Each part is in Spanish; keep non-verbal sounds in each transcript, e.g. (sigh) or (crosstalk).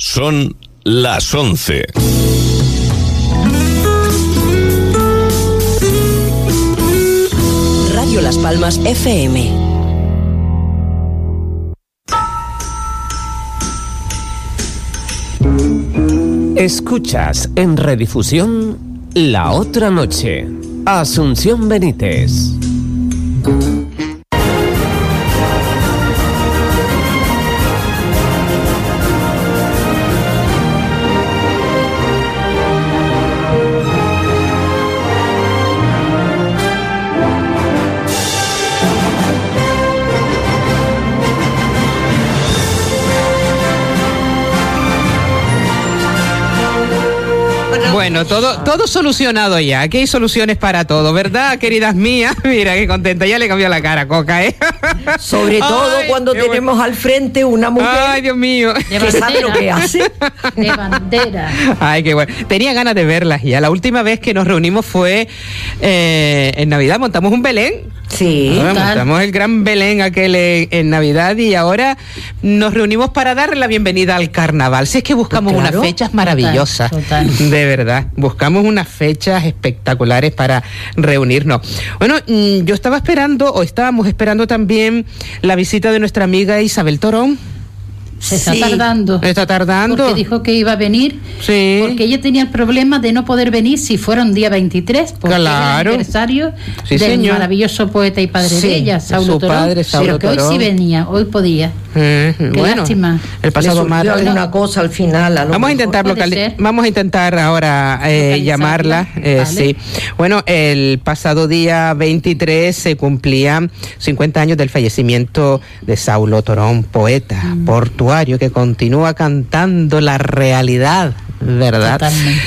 Son las 11. Radio Las Palmas FM. Escuchas en redifusión La Otra Noche. Asunción Benítez. Bueno, todo, todo solucionado ya. Aquí hay soluciones para todo, ¿verdad, queridas mías? (laughs) Mira, qué contenta. Ya le cambió la cara, Coca, ¿eh? (laughs) Sobre todo Ay, cuando tenemos al frente una mujer Ay, Dios mío. que sabe lo que hace. (laughs) De bandera. Ay, qué bueno. Tenía ganas de verlas ya. La última vez que nos reunimos fue eh, en Navidad. Montamos un Belén. Sí. Total. montamos el gran Belén aquel en, en Navidad y ahora nos reunimos para darle la bienvenida al carnaval. Si es que buscamos claro. unas fechas maravillosas. Total, De verdad. Buscamos unas fechas espectaculares para reunirnos. Bueno, mm, yo estaba esperando, o estábamos esperando también la visita de nuestra amiga Isabel Torón. Se está Sí. tardando. Está tardando. Porque dijo que iba a venir. Sí. Porque ella tenía el problema de no poder venir si fuera un día 23, porque era Claro. el aniversario Sí, del señor. maravilloso poeta y padre Sí, de ella, Saulo su Torón. padre, Saulo pero que hoy sí venía, hoy podía. Eh, bueno, lástima. El pasado martes. alguna cosa al final. a lo Vamos a intentar vamos a intentar ahora eh, llamarla. eh, Vale. Sí. Bueno, el pasado día 23 se cumplían 50 años del fallecimiento de Saulo Torón, poeta Mm. Que continúa cantando la realidad. ¿Verdad? Totalmente.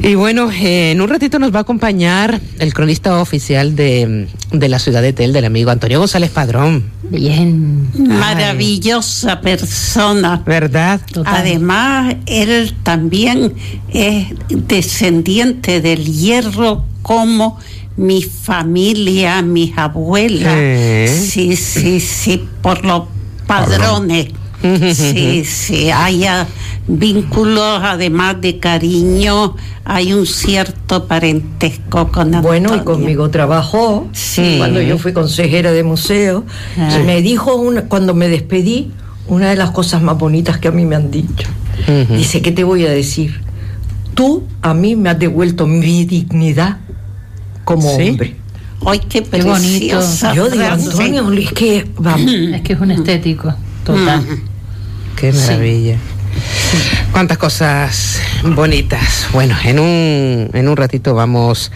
Y bueno, eh, en un ratito nos va a acompañar el cronista oficial de, de la ciudad de Tel, del amigo Antonio González Padrón. Bien. Maravillosa persona. ¿Verdad? Total. Además, él también es descendiente del hierro como mi familia, mis abuelas. Sí. Sí, sí, sí, por los padrones. Sí, sí, hay ah, vínculos, además de cariño, hay un cierto parentesco con Bueno, y Antonio. conmigo trabajó Sí. cuando yo fui consejera de museo. Ah. Y me dijo, una- cuando me despedí, una de las cosas más bonitas que a mí me han dicho. Dice, ¿qué te voy a decir? Tú a mí me has devuelto mi dignidad como ¿Sí? hombre. ¡Ay, qué Qué bonito. preciosa Yo digo! Antonio, es que vamos. Es que es un estético. Total. Qué maravilla. Cuántas cosas bonitas. Bueno, en un, en un ratito vamos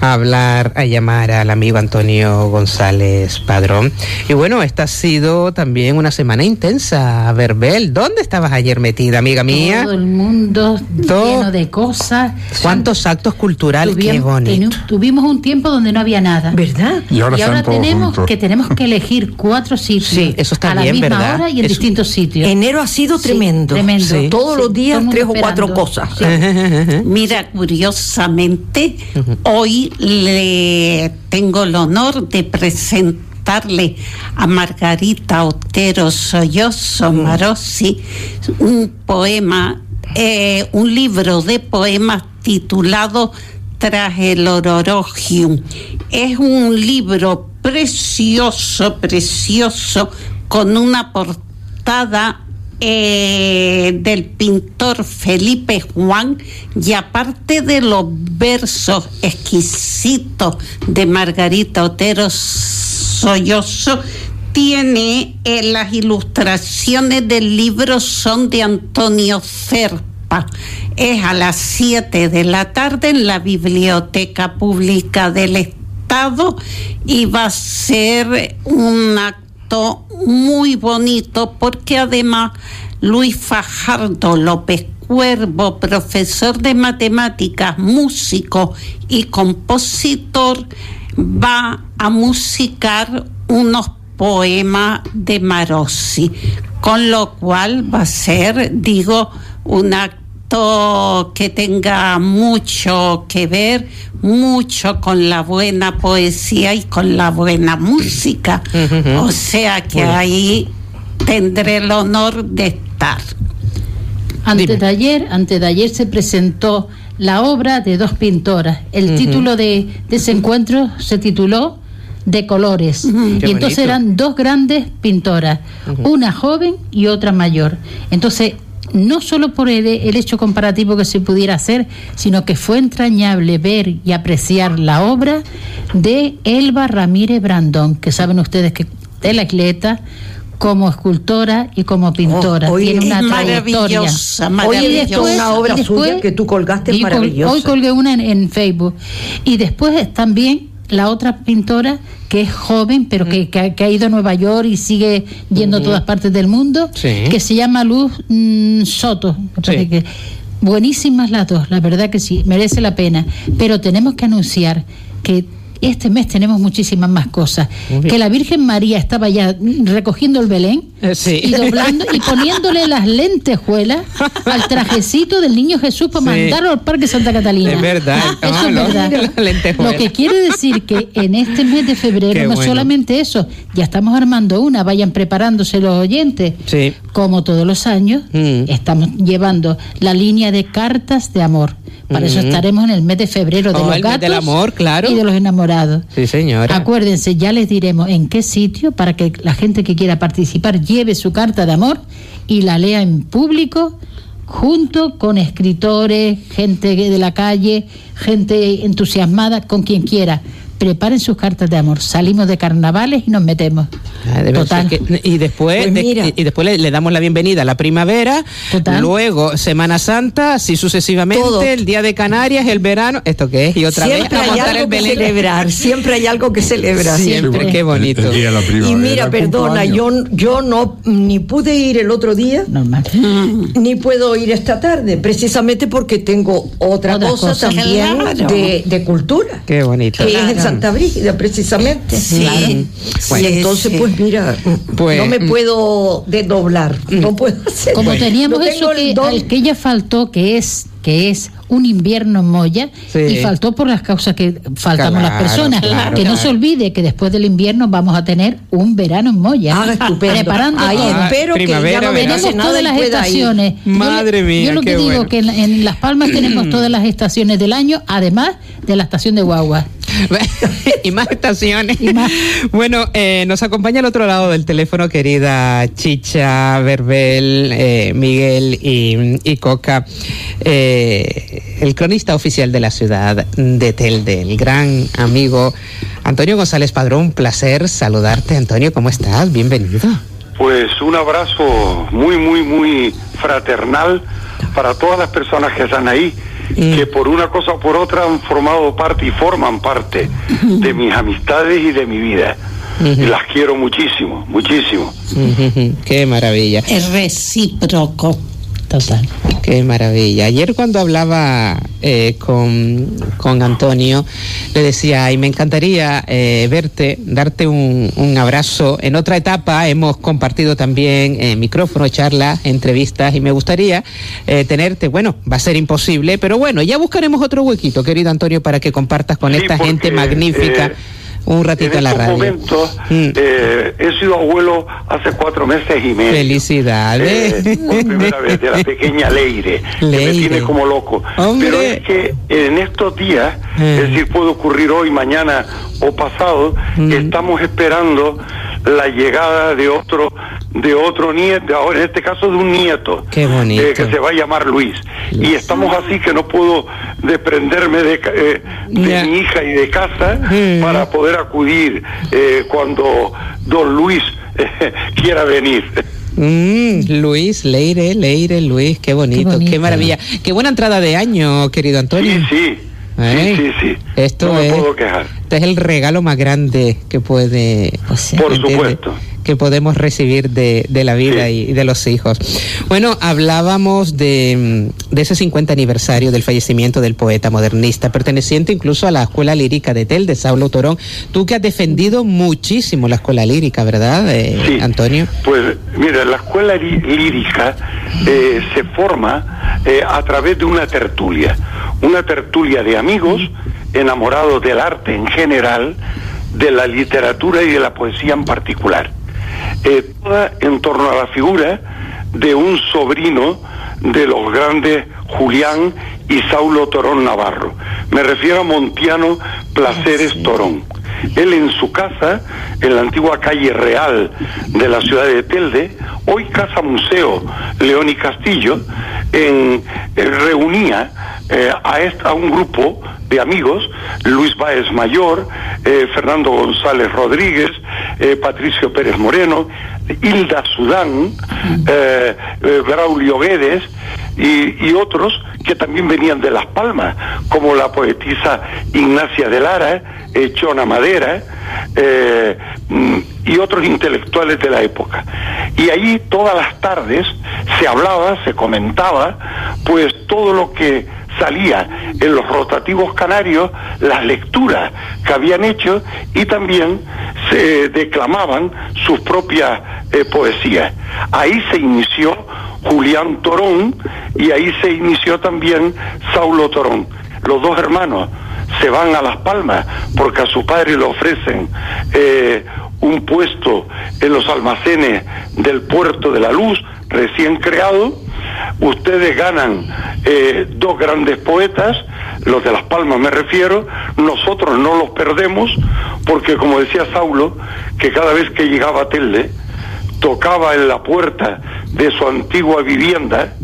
a hablar, a llamar al amigo Antonio González Padrón. Y bueno, esta ha sido también una semana intensa, Verbel. ¿Dónde estabas ayer metida, amiga mía? Todo el mundo Todo. lleno de cosas. ¿Cuántos actos culturales? Qué Tuvimos- bonito. tenu- tuvimos un tiempo donde no había nada. ¿Verdad? Y ahora tenemos juntos. que tenemos que elegir cuatro sitios Sí, eso está a la bien, misma ¿verdad? hora y en Eso- distintos sitios. Enero ha sido Sí, tremendo. tremendo. Sí. Todos Sí, los días tres o cuatro cosas. Sí. (laughs) Mira, curiosamente, hoy le tengo el honor de presentarle a Margarita Otero Sollozo Marossi un poema, eh, un libro de poemas titulado Tras el Ororogium. Es un libro precioso, precioso, con una portada eh, del pintor Felipe Juan y aparte de los versos exquisitos de Margarita Otero Sollozo, tiene eh, las ilustraciones del libro son de Antonio Cerpa. Es a las 7 de la tarde en la Biblioteca Pública del Estado y va a ser un acto muy bonito porque además Luis Fajardo López Cuervo, profesor de matemáticas, músico y compositor, va a musicar unos poemas de Marossi, con lo cual va a ser, digo, un acto que tenga mucho que ver, mucho con la buena poesía y con la buena música. O sea que ahí tendré el honor de estar. Antes Dime. de ayer, antes de ayer se presentó la obra de dos pintoras. El título de, de ese encuentro se tituló De colores. Qué y entonces bonito. eran dos grandes pintoras, una joven y otra mayor. Entonces, no solo por el, el hecho comparativo que se pudiera hacer, sino que fue entrañable ver y apreciar la obra de Elba Ramírez Brandón, que saben ustedes que es la atleta como escultora y como pintora. Oh, hoy Tiene una trayectoria. maravillosa, Hoy visto una obra suya que tú colgaste maravillosa. hoy colgué una en, en Facebook. Y después también la otra pintora que es joven, pero que, que ha- que ha ido a Nueva York y sigue yendo a todas partes del mundo, Sí. que se llama Luz mm, Soto. Sí. que- buenísimas las dos, la verdad que sí, merece la pena. Pero tenemos que anunciar que este mes tenemos muchísimas más cosas. Que la Virgen María estaba ya recogiendo el Belén Eh, sí. y doblando y poniéndole las lentejuelas (laughs) al trajecito del niño Jesús para Sí. mandarlo al Parque Santa Catalina. Es verdad. Eso Ah, es lo- verdad. Lo que quiere decir que en este mes de febrero Qué no bueno. solamente eso, ya estamos armando una, vayan preparándose los oyentes. Sí. Como todos los años, Mm. estamos llevando la línea de cartas de amor. Para eso Mm. estaremos en el mes de febrero de Oh, los gatos del amor, claro. y de los enamorados. Sí, señora. Acuérdense, ya les diremos en qué sitio para que la gente que quiera participar lleve su carta de amor y la lea en público junto con escritores, gente de la calle, gente entusiasmada, con quien quiera. Preparen sus cartas de amor. Salimos de carnavales y nos metemos. Ah, Total. que- y después, Pues de- y, y después le, le damos la bienvenida a la primavera, Total. luego Semana Santa, así sucesivamente, Todo. el Día de Canarias, el verano, ¿esto qué es? Y otra siempre vez hay algo el que celebrar, siempre hay algo que celebrar. Siempre, qué bonito. El día de la Y mira, perdona, yo, yo no ni pude ir el otro día, Normal. ni puedo ir esta tarde, precisamente porque tengo otra Otra cosa, cosa. también Claro. de, de cultura. Qué bonito. Que es. Santa Brígida, precisamente. Sí, entonces, sí. pues mira, Pues, no me mm. puedo desdoblar, no puedo hacer. Como teníamos No eso que, al que ella faltó, que es que es un invierno en Moya, Sí. y faltó por las causas que faltamos las personas. claro, que no se olvide que después del invierno vamos a tener un verano en Moya. Ah, estupendo. Preparando Ahí todo. espero que ya Primavera, no verano. Tenemos nada todas las ir. estaciones. Yo Madre mía, Yo lo que qué digo bueno. que en, en Las Palmas tenemos (clears throat) todas las estaciones del año, además de la estación de Guagua. (laughs) y más estaciones. Y más. Bueno, eh, nos acompaña al otro lado del teléfono, querida Chicha, Verbel, eh, Miguel y, y Coca, eh, el cronista oficial de la ciudad de Telde, el gran amigo Antonio González Padrón. Un placer saludarte, Antonio. ¿Cómo estás? Bienvenido. Pues un abrazo muy, muy, muy fraternal para todas las personas que están ahí, que por una cosa o por otra han formado parte y forman parte de mis amistades y de mi vida. Y las quiero muchísimo, muchísimo. Qué maravilla. Es recíproco. Total. Qué maravilla. Ayer cuando hablaba eh, con, con Antonio, le decía, y me encantaría eh, verte, darte un, un abrazo. En otra etapa hemos compartido también eh, micrófono, charlas, entrevistas, y me gustaría eh, tenerte, bueno, va a ser imposible, pero bueno, ya buscaremos otro huequito, querido Antonio, para que compartas con Sí, esta porque, gente magnífica eh, un ratito en, en la radio. momentos Mm. eh, he sido abuelo hace cuatro meses y medio. Felicidades. Eh, por (laughs) primera vez de la pequeña Leire, que Leire. me tiene como loco. Hombre. Pero es que en estos días, Eh. es decir, puede ocurrir hoy, mañana o pasado, Mm. estamos esperando la llegada de otro de otro nieto, ahora en este caso de un nieto, Qué bonito. eh, que se va a llamar Luis. Y estamos así que no puedo desprenderme de, ca- eh, de mi hija y de casa Mm. para poder acudir eh, cuando don Luis eh, (laughs) quiera venir. Mm, Luis, Leire, Leire, Luis, qué bonito, qué, bonito. maravilla. Qué buena entrada de año, querido Antonio. Sí, sí, ¿Eh? sí, sí, sí. Esto no me es, puedo quejar. este es el regalo más grande que puede, Pues sí. Por supuesto. Que podemos recibir de, de la vida Sí. y, de los hijos. Bueno, hablábamos de, mm, de ese 50 aniversario del fallecimiento del poeta modernista, perteneciente incluso a la escuela lírica de Tel, de Saulo Torón. Tú que has defendido muchísimo la escuela lírica, ¿verdad, eh, Sí. Antonio? Pues mira, la escuela lí- lírica eh, se forma eh, a través de una tertulia, una tertulia de amigos enamorados del arte en general, de la literatura y de la poesía en particular. Eh, toda en torno a la figura de un sobrino de los grandes Julián y Saulo Torón Navarro. Me refiero a Montiano Placeres Torón. Él en su casa, en la antigua calle Real de la ciudad de Telde, hoy Casa Museo León y Castillo, en, eh, reunía eh, a, un grupo de amigos, Luis Báez Mayor, eh, Fernando González Rodríguez, eh, Patricio Pérez Moreno, Hilda Sudán, eh, Braulio Guedes y, y otros que también venían de Las Palmas, como la poetisa Ignacia de Lara, eh, Madera eh, mm, y otros intelectuales de la época. Y ahí todas las tardes se hablaba, se comentaba, pues todo lo que salía en los rotativos canarios, las lecturas que habían hecho y también se declamaban sus propias eh, poesías. Ahí se inició Julián Torón y ahí se inició también Saulo Torón. Los dos hermanos se van a Las Palmas porque a su padre le ofrecen eh, un puesto en los almacenes del puerto de la luz recién creado. Ustedes ganan eh, dos grandes poetas, los de Las Palmas me refiero, nosotros no los perdemos porque como decía Saulo, que cada vez que llegaba a Telde, tocaba en la puerta de su antigua vivienda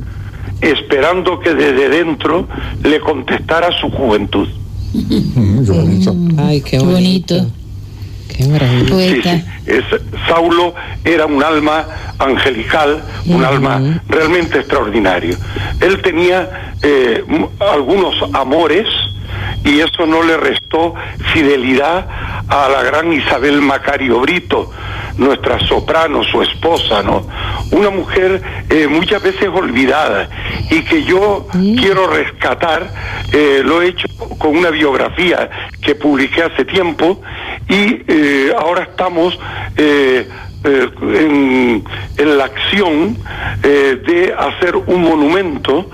esperando que desde dentro le contestara su juventud. Ay, qué Qué bonito. bonito. Qué. Sí, Poeta. sí. Es- Saulo era un alma angelical, un alma realmente extraordinario. Él tenía eh, m- algunos amores y eso no le restó fidelidad a la gran Isabel Macario Brito, nuestra soprano, su esposa, ¿no? Una mujer eh, muchas veces olvidada y que yo quiero rescatar, eh, lo he hecho con una biografía que publiqué hace tiempo y eh, ahora estamos en, en la acción de hacer un monumento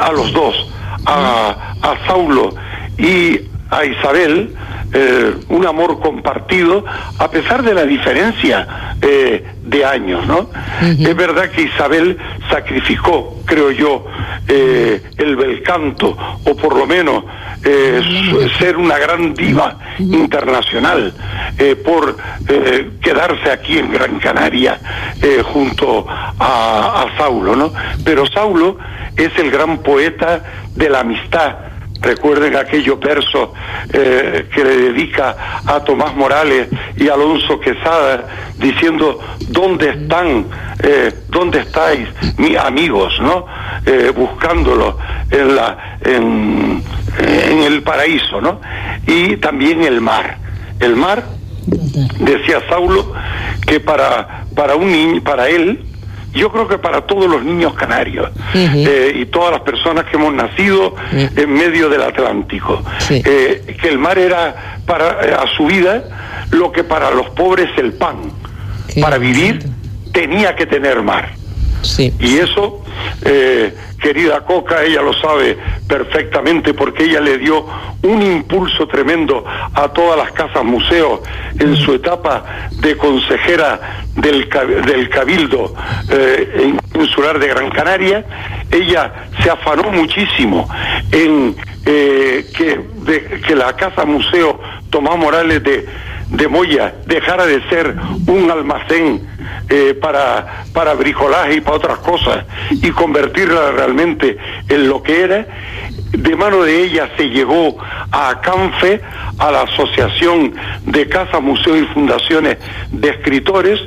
a los dos, a, a Saulo y a Isabel, eh, un amor compartido a pesar de la diferencia eh, de años, ¿no? Es verdad que Isabel sacrificó, creo yo, eh, el bel canto, o por lo menos eh, ser una gran diva internacional, eh, por eh, quedarse aquí en Gran Canaria eh, junto a, a Saulo, ¿no? Pero Saulo es el gran poeta de la amistad, Recuerden aquellos versos eh, que le dedica a Tomás Morales y Alonso Quesada diciendo dónde están, eh, dónde estáis, mis amigos, ¿no? Eh, buscándolo en la, en, en el paraíso, ¿no? Y también el mar, el mar decía Saulo que para para un niño, para él yo creo que para todos los niños canarios eh, y todas las personas que hemos nacido en medio del Atlántico, Sí. eh, que el mar era para eh, a su vida lo que para los pobres el pan. Qué para vivir tenía que tener mar. Y eso, eh, querida Coca, ella lo sabe perfectamente porque ella le dio un impulso tremendo a todas las casas museos en su etapa de consejera del, del Cabildo eh, Insular de Gran Canaria. Ella se afanó muchísimo en eh, que, que la casa museo Tomás Morales de, de Moya dejara de ser un almacén eh, para, para bricolaje y para otras cosas y convertirla realmente en lo que era. De mano de ella se llegó a CANFE, a la Asociación de Casas, Museos y Fundaciones de Escritores,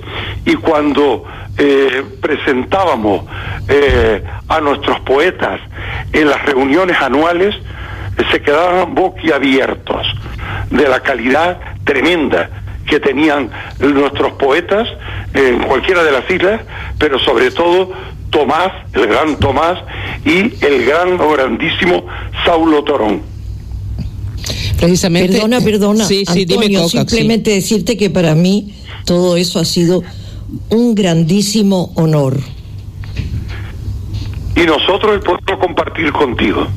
y cuando eh, presentábamos eh, a nuestros poetas en las reuniones anuales, se quedaban boquiabiertos de la calidad tremenda que tenían nuestros poetas en cualquiera de las islas, pero sobre todo Tomás, el gran Tomás, y el gran o grandísimo Saulo Torón. Precisamente. Perdona, perdona. Sí, sí, Antonio, dime Coca. sí. simplemente decirte que para mí todo eso ha sido un grandísimo honor. Y nosotros el poderlo compartir contigo.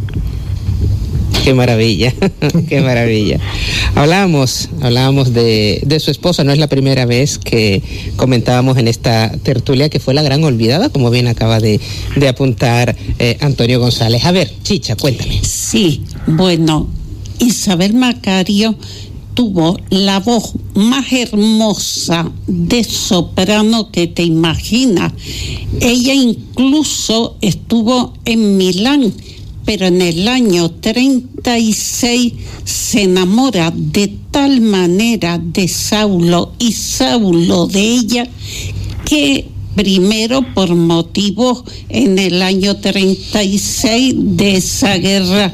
(laughs) Qué maravilla, (laughs) qué maravilla. Hablábamos, hablábamos de, de, su esposa, no es la primera vez que comentábamos en esta tertulia que fue la gran olvidada, como bien acaba de, de apuntar eh, Antonio González. A ver, Chicha, cuéntame. Sí, bueno, Isabel Macario tuvo la voz más hermosa de soprano que te imaginas. Ella incluso estuvo en Milán, pero en el año 36 se enamora de tal manera de Saulo y Saulo de ella que primero por motivos en el año 36 de esa guerra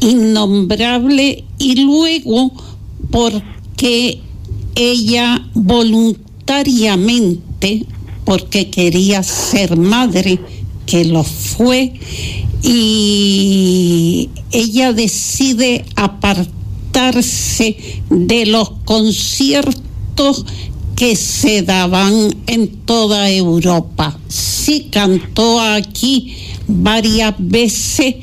innombrable y luego porque ella voluntariamente, porque quería ser madre, que lo fue, y ella decide apartarse de los conciertos que se daban en toda Europa. Sí cantó aquí varias veces,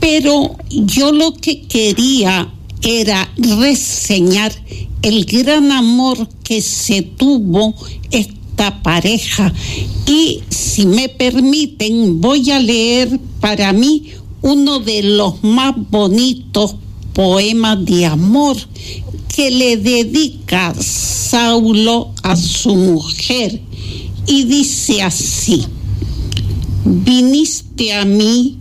pero yo lo que quería era reseñar el gran amor que se tuvo pareja. Y si me permiten, voy a leer para mí uno de los más bonitos poemas de amor que le dedica Saulo a su mujer. Y dice así, viniste a mí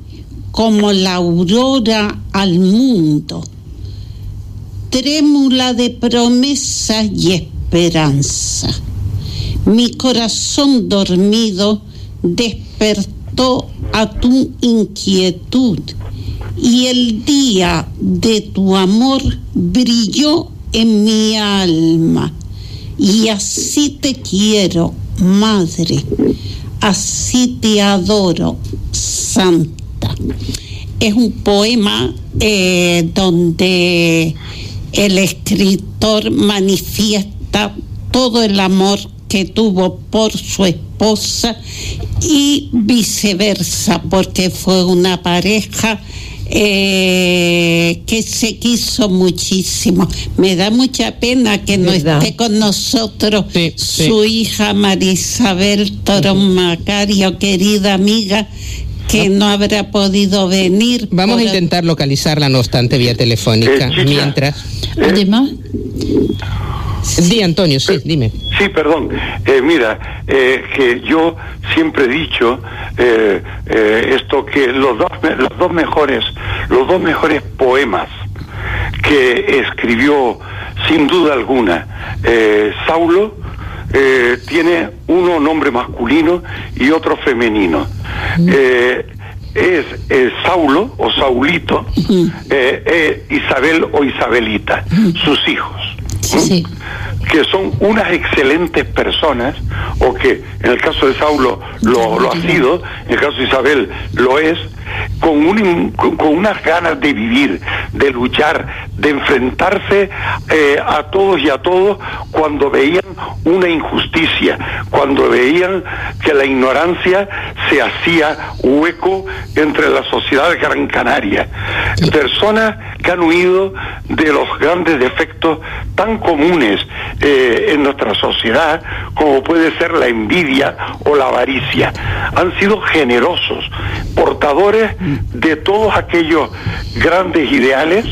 como la aurora al mundo trémula de promesa y esperanza. Mi corazón dormido despertó a tu inquietud y el día de tu amor brilló en mi alma. Y así te quiero, Madre, así te adoro, Santa. Es un poema eh, donde el escritor manifiesta todo el amor que tuvo por su esposa y viceversa, porque fue una pareja eh, que se quiso muchísimo. Me da mucha pena que no esté con nosotros su hija Marisabel Torón Macario, querida amiga, que no habrá podido venir. Vamos a intentar localizarla, no obstante, vía telefónica. Eh, mientras. Además. Di, Antonio, sí, dime. Sí, perdón. Eh, mira, eh, que yo siempre he dicho eh, eh, esto que los dos, los dos mejores, los dos mejores poemas que escribió sin duda alguna eh, Saulo tiene uno nombre masculino y otro femenino. Eh, es eh, Saulo o Saulito, eh, eh, Isabel o Isabelita, sus hijos. Sí. que son unas excelentes personas, o que en el caso de Saulo lo, lo ha sido, en el caso de Isabel lo es, con, un, con, unas ganas de vivir, de luchar, de enfrentarse eh, a todos y a todos cuando veían una injusticia, cuando veían que la ignorancia se hacía hueco entre la sociedad de Gran Canaria. Personas que han huido de los grandes defectos tan comunes eh, en nuestra sociedad como puede ser la envidia o la avaricia. Han sido generosos, portadores de todos aquellos grandes ideales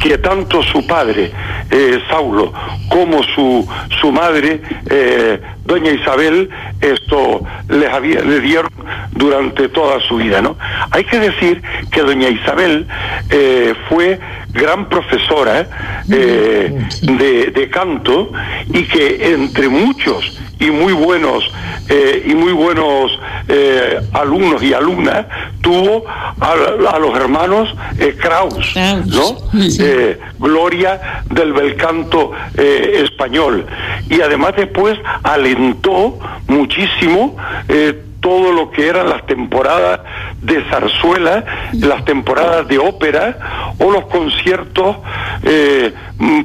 que tanto su padre, eh, Saulo, como su, su madre, eh, doña Isabel, esto les, había, les dieron durante toda su vida, ¿no? Hay que decir que doña Isabel eh, fue gran profesora eh, de, de canto y que entre muchos y muy buenos eh, y muy buenos eh, alumnos y alumnas tuvo a, a los hermanos eh, Kraus, ¿no? Eh, gloria del bel canto eh, español. Y además después alentó muchísimo eh, todo lo que eran las temporadas de zarzuela, las temporadas de ópera o los conciertos eh,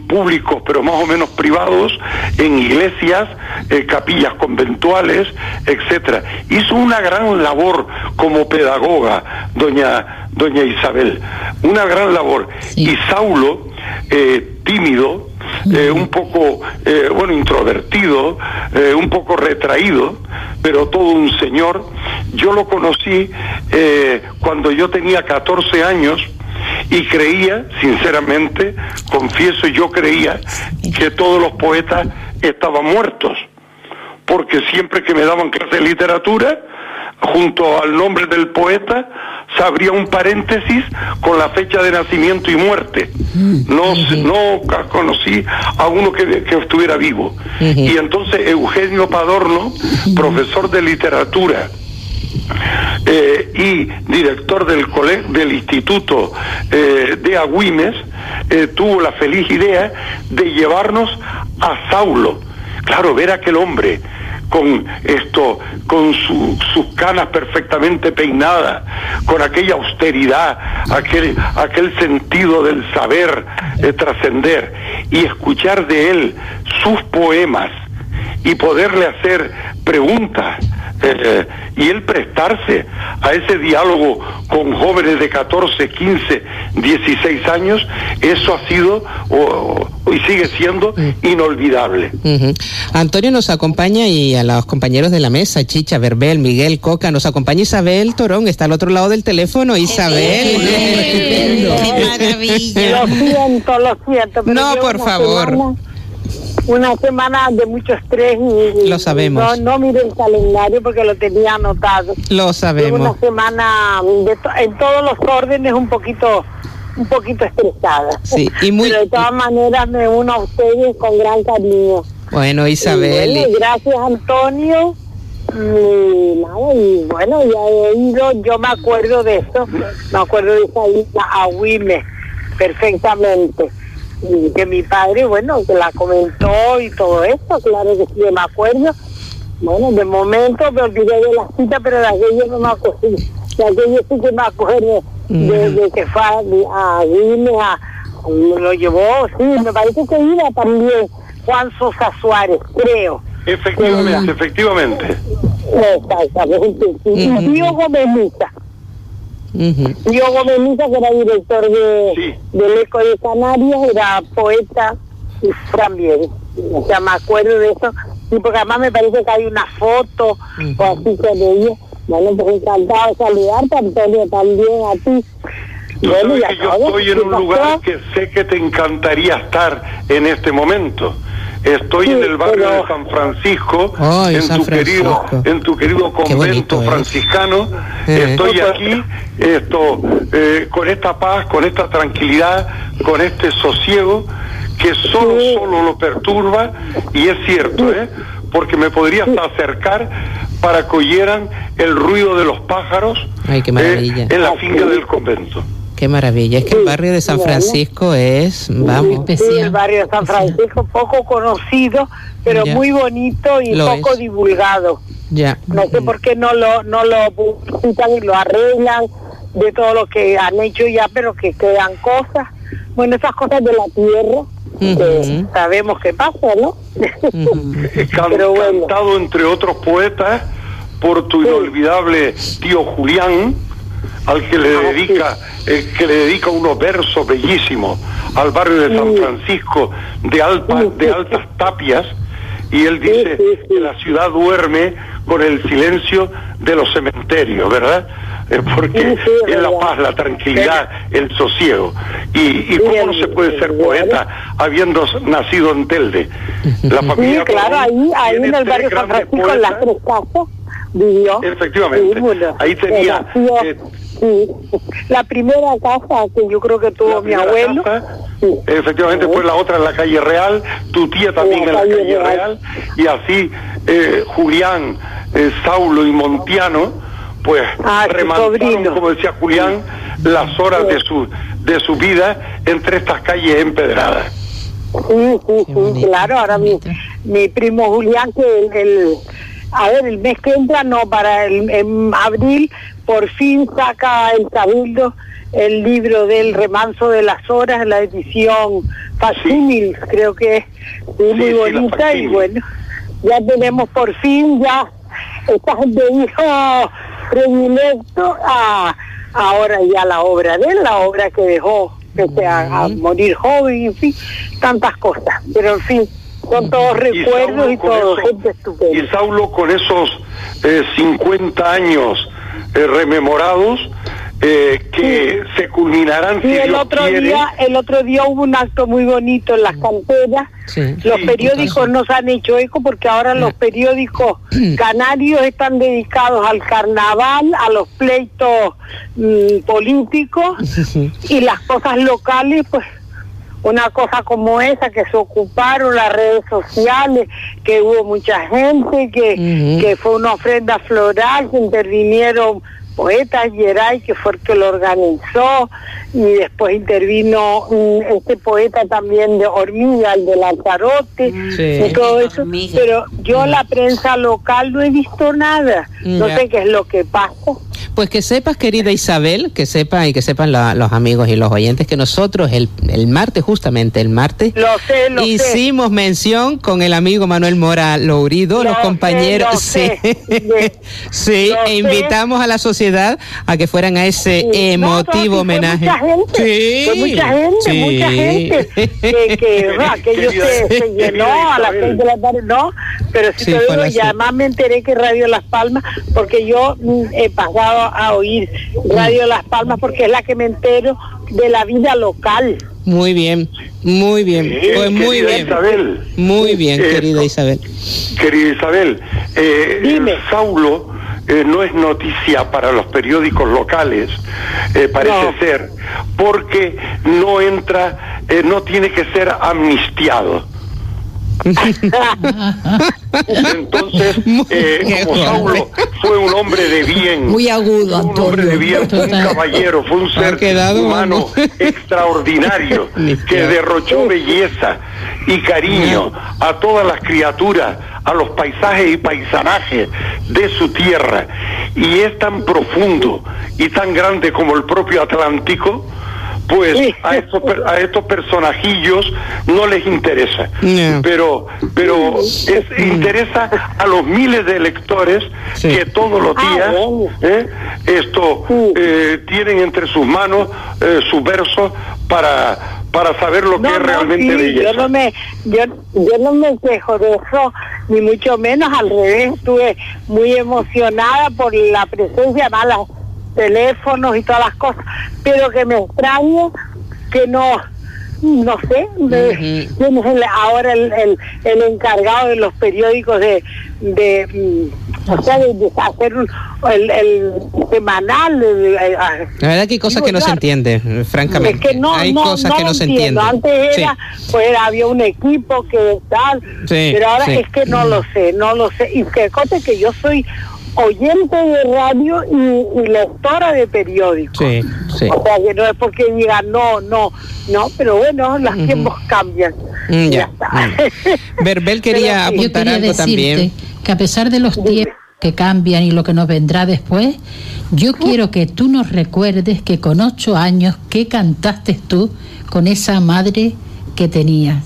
públicos pero más o menos privados en iglesias, eh, capillas conventuales, etcétera. Hizo una gran labor como pedagoga, doña doña Isabel. una gran labor. Sí. Y Saulo, eh, tímido, eh, un poco, eh, bueno, introvertido, eh, un poco retraído, pero todo un señor. Yo lo conocí eh, cuando yo tenía 14 años y creía, sinceramente, confieso, yo creía que todos los poetas estaban muertos porque siempre que me daban clase de literatura, junto al nombre del poeta, se abría un paréntesis con la fecha de nacimiento y muerte. No, se- no ca- conocí a uno que, que estuviera vivo. Y entonces Eugenio Padorno, profesor de literatura, eh, y director del, del Instituto eh, de Agüimes, eh, tuvo la feliz idea de llevarnos a Saulo. Claro, ver a aquel hombre con esto, con su- sus canas perfectamente peinadas, con aquella austeridad, aquel, aquel sentido del saber eh, trascender y escuchar de él sus poemas y poderle hacer preguntas eh, y él prestarse a ese diálogo con jóvenes de 14, 15, 16 años, eso ha sido o- o- y sigue siendo inolvidable. Ujú. Antonio nos acompaña y a los compañeros de la mesa, Chicha, Verbel, Miguel, Coca, nos acompaña Isabel Torón, está al otro lado del teléfono. Isabel. ¡Qué maravilla! Lo siento, lo siento. pero No, por favor. semana- una semana de mucho estrés y, Lo sabemos. No, no miré el calendario porque lo tenía anotado. Lo Llevo una sabemos. semana de to- en todos los órdenes un poquito un poquito estresada. Sí, y muy- Pero de todas maneras me uno a ustedes con gran cariño. Bueno, Isabel. Y bueno, gracias Antonio. Y, nada, y bueno, ya he ido, yo me acuerdo de eso, me acuerdo de esa isla Agüime perfectamente. Y que mi padre, bueno, que la comentó y todo eso, claro que sí, me acuerdo. Bueno, de momento me olvidé de la cita, pero de aquello no me acuerdo. De aquello sí que me acuerdo, de, de que fue a, a Agüime, a, lo llevó, sí, me parece que iba también Juan Sosa Suárez, creo. Efectivamente, efectivamente. Exactamente. Y. Tío Gómez Misa. Ujú. Tío Gómez Misa, que era director de, Sí. del Eco de Canarias, era poeta también. O sea, me acuerdo de eso. Y porque además me parece que hay una foto o así con ellos. Bueno, pues encantado de saludarte, Antonio, también a ti. Tú Bueno, que yo estoy en ¿qué un pasó? lugar que sé que te encantaría estar en este momento. Estoy en el barrio de San Francisco, en, San tu querido, en tu querido convento franciscano. Eh. Estoy aquí esto, eh, con esta paz, con esta tranquilidad, con este sosiego que solo, solo lo perturba, y es cierto, ¿eh? porque me podría hasta acercar para que oyeran el ruido de los pájaros Ay, qué eh, maravilla. en la finca del convento. Qué maravilla. Es que el barrio de San. Francisco es, vamos. Sí, el barrio de San Francisco, poco conocido, pero Ya. muy bonito y Lo poco es. divulgado. Ya. No sé por qué no lo, no lo publicitan y lo arreglan de todo lo que han hecho ya, pero que quedan cosas. Bueno, esas cosas de la tierra, que Ujú. sabemos que pasa, ¿no? (laughs) Pero bueno. cantado entre otros poetas por tu inolvidable tío Julián, al que le Ah, dedica, eh, que le dedica unos versos bellísimos al barrio de San Sí. Francisco de, alta- Sí, de sí, altas tapias, y él dice sí, sí. que la ciudad duerme con el silencio de los cementerios, ¿verdad? Eh, porque Sí, sí, es la paz, la tranquilidad, el sosiego. ¿Y, y cómo no se puede ser poeta habiendo nacido en Telde? La Sí, familia claro, Colón ahí, ahí en el barrio San Francisco, en las tres casas, vivió. Efectivamente. Sí, Ahí tenía, eh, sí. La primera casa que yo creo que tuvo mi abuelo. casa, Sí. efectivamente, pues la otra en la calle Real, tu tía también En en la calle calle Real. Real, y así eh, Julián, eh, Saulo y Montiano, pues Ah, como decía Julián, las horas de su de su vida entre estas calles empedradas. Sí, sí, sí, bonito, claro. Ahora mi, primo Julián, que el, el- a ver, el mes que entra, no, para el en abril, por fin saca el Cabildo el libro del remanso de las horas, la edición Facsimil, creo que es muy sí, bonita y bueno, ya tenemos por fin ya estás de hijo predilecto a ahora ya la obra de él, la obra que dejó pese a, a morir joven, en fin, tantas cosas. Pero en fin, son todos recuerdos y, con todo, eso- gente estupenda. y Saulo con esos eh, 50 años eh, rememorados eh, que se culminarán Sí, si el Dios otro quiere. día, el otro día hubo un acto muy bonito en las canteras. Sí. Los Sí, periódicos nos han hecho eco porque ahora los periódicos (clears throat) canarios están dedicados al carnaval, a los pleitos mm, políticos (laughs) y las cosas locales, pues una cosa como esa que se ocuparon las redes sociales, que hubo mucha gente, que, que fue una ofrenda floral, que intervinieron poetas, Geray, que fue el que lo organizó, y después intervino mm, este poeta también de Hormiga, el de Lanzarote, Sí. y todo eso, Hormiga. pero yo la prensa local no he visto nada, no Ya. sé qué es lo que pasa. Pues que sepas, querida Isabel, que sepa y que sepan la- los amigos y los oyentes que nosotros el, el martes, justamente el martes, Lo sé, lo sé. hicimos mención con el amigo Manuel Mora Lourido, Lo los sé, compañeros, lo sí, sé. (laughs) Sí, lo e sé. invitamos a la sociedad a que fueran a ese Sí. No, emotivo no, sí, homenaje. Gente, Sí, fue mucha gente, sí. mucha gente. Que, que (laughs) aquello se, se llenó a las seis de la tarde, no, pero si Sí, te digo, y además me enteré que Radio Las Palmas, porque yo mm, he pasado a oír Radio Las Palmas porque es la que me entero de la vida local. Muy bien, muy bien, Sí, pues muy bien. Isabel. Muy bien, Eh, querida Isabel. Querida Isabel, eh, Dime. Saulo eh, no es noticia para los periódicos locales, eh, parece No. ser, porque no entra, eh, no tiene que ser amnistiado. Entonces, eh, como Saulo fue un hombre de bien, Muy agudo, fue un hombre de bien, fue un caballero, fue un ser quedado, humano vamos. (laughs) extraordinario (laughs) que derrochó belleza y cariño a todas las criaturas, a los paisajes y paisanajes de su tierra. Y es tan profundo y tan grande como el propio Atlántico, pues Sí. a estos, per- a estos personajillos no les interesa. No. Pero, pero es, interesa a los miles de lectores Sí. que todos los Ah, días bueno. ¿eh? esto eh, tienen entre sus manos eh, sus versos para para saber lo que es realmente sí, belleza. yo no me yo, yo no me quejo de eso ni mucho menos al revés estuve muy emocionada por la presencia de los teléfonos y todas las cosas pero que me extraña que no no sé quién es el- ahora el, el, el encargado de los periódicos de de mm, o sea de, de hacer un- el, el semanal el- La verdad que hay cosas que no se entiende, es francamente. que no, hay no, cosas no que no se entienden. Antes Sí. era, pues era- había un equipo que tal, Sí, pero ahora sí. es que no lo sé, no lo sé. Y que cosa que yo soy oyente de radio y, y lectora de periódicos. Sí, sí. O sea, que no es porque digan no, no, no, pero bueno, los tiempos cambian. Mm, ya, está. mm. Verbel (laughs) quería Pero sí. Yo apuntar quería algo decirte también. que a pesar de los tiempos que cambian y lo que nos vendrá después, yo quiero que tú nos recuerdes que con ocho años, ¿qué cantaste tú con esa madre que tenías?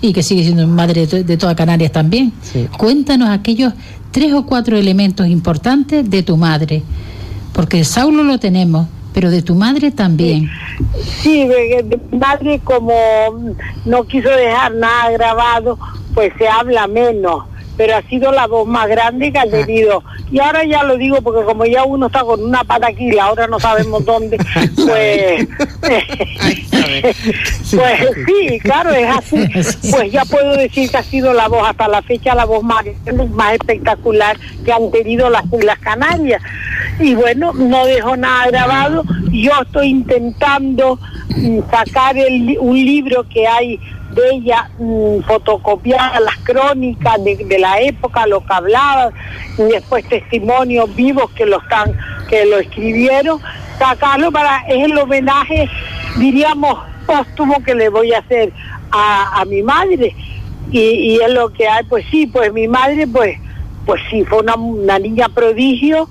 Y que sigue siendo madre de toda Canarias también. Sí. Cuéntanos aquellos tres o cuatro elementos importantes de tu madre. Porque de Saulo lo tenemos, pero de tu madre también. Sí, de- mi madre como no quiso dejar nada grabado, pues se habla menos, pero ha sido la voz más grande que ha tenido. Y ahora ya lo digo porque como ya uno está con una pata aquí y la otra no sabemos dónde, (laughs) pues, (laughs) pues sí, claro, es así. (laughs) Pues ya puedo decir que ha sido la voz hasta la fecha la voz más, más espectacular que han tenido las Islas Canarias. Y bueno, no dejó nada grabado. Yo estoy intentando mm, sacar el un libro que hay de ella, mm, fotocopiar las crónicas de, de la época, lo que hablaba, y después testimonios vivos que lo están, que lo escribieron, sacarlo para, es el homenaje, diríamos, póstumo que le voy a hacer a, a mi madre. Y, y es lo que hay, pues sí, pues mi madre, pues, pues sí, fue una, una niña prodigio,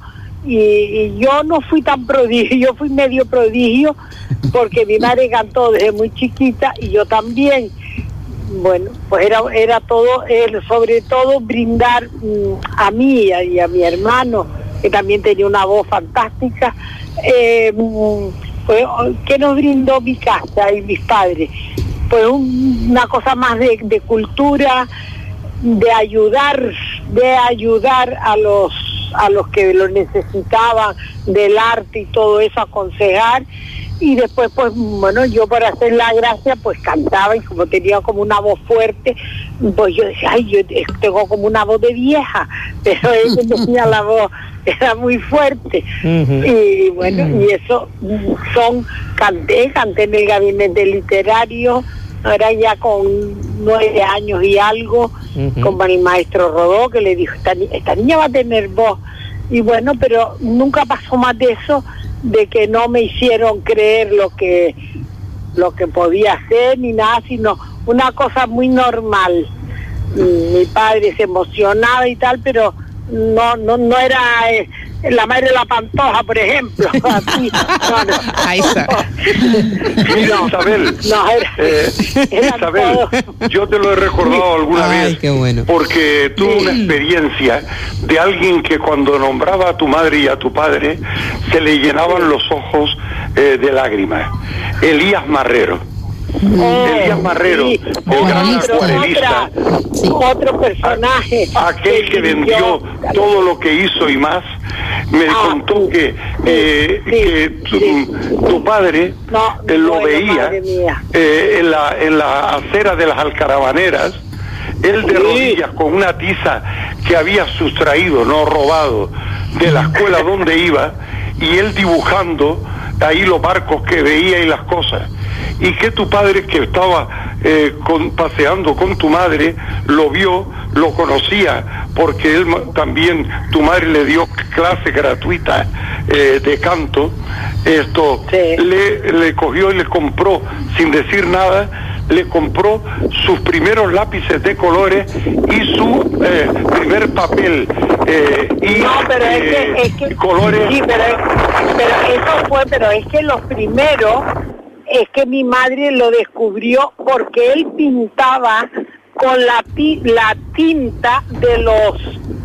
y, yo no fui tan prodigio, (laughs) yo fui medio prodigio porque mi madre cantó desde muy chiquita y yo también. bueno, pues era, era todo, eh, sobre todo brindar mm, a mí y a mi hermano, que también tenía una voz fantástica, eh, que nos brindó mi casa y mis padres. Pues un- una cosa más de, de cultura, de ayudar, de ayudar a los a los que lo necesitaban del arte y todo eso, aconsejar y después pues bueno yo para hacer la gracia pues cantaba y como tenía como una voz fuerte pues yo decía ay yo tengo como una voz de vieja (laughs) pero ella tenía la voz era muy fuerte. Y bueno y eso son canté canté en el gabinete literario ahora ya con nueve años y algo Ujú. con el maestro Rodó que le dijo esta niña va a tener voz y bueno pero nunca pasó más de eso de que no me hicieron creer lo que lo que podía hacer ni nada sino una cosa muy normal. Mm, mi padre se emocionaba y tal pero no no no era eh, la madre de la pantoja por ejemplo (laughs) así no, no. Ahí está. (laughs) Mira, Isabel, no, era- eh, era Isabel, todo. yo te lo he recordado alguna Ay, vez qué bueno. porque tuve una experiencia de alguien que cuando nombraba a tu madre y a tu padre se le llenaban los ojos eh, de lágrimas. Elías Marrero. Elías Marrero, sí, el gran acuarelista, otro personaje aquel que vendió todo lo que hizo y más, me Ah, contó que, eh, sí, que tu, padre No, eh, lo veía eh, en, la, en la acera de las alcaravaneras, él de rodillas con una tiza que había sustraído, no robado, de la escuela donde iba, y él dibujando ahí los barcos que veía y las cosas. Y que tu padre que estaba eh, con- paseando con tu madre, lo vio, lo conocía, porque él también, tu madre le dio clase gratuita eh, de canto, esto Sí. le, le cogió y le compró, sin decir nada, le compró sus primeros lápices de colores y su eh, primer papel eh, y No, pero es eh, que, es que colores. sí, pero, pero eso fue, pero es que los primeros es que mi madre lo descubrió porque él pintaba con la tinta de los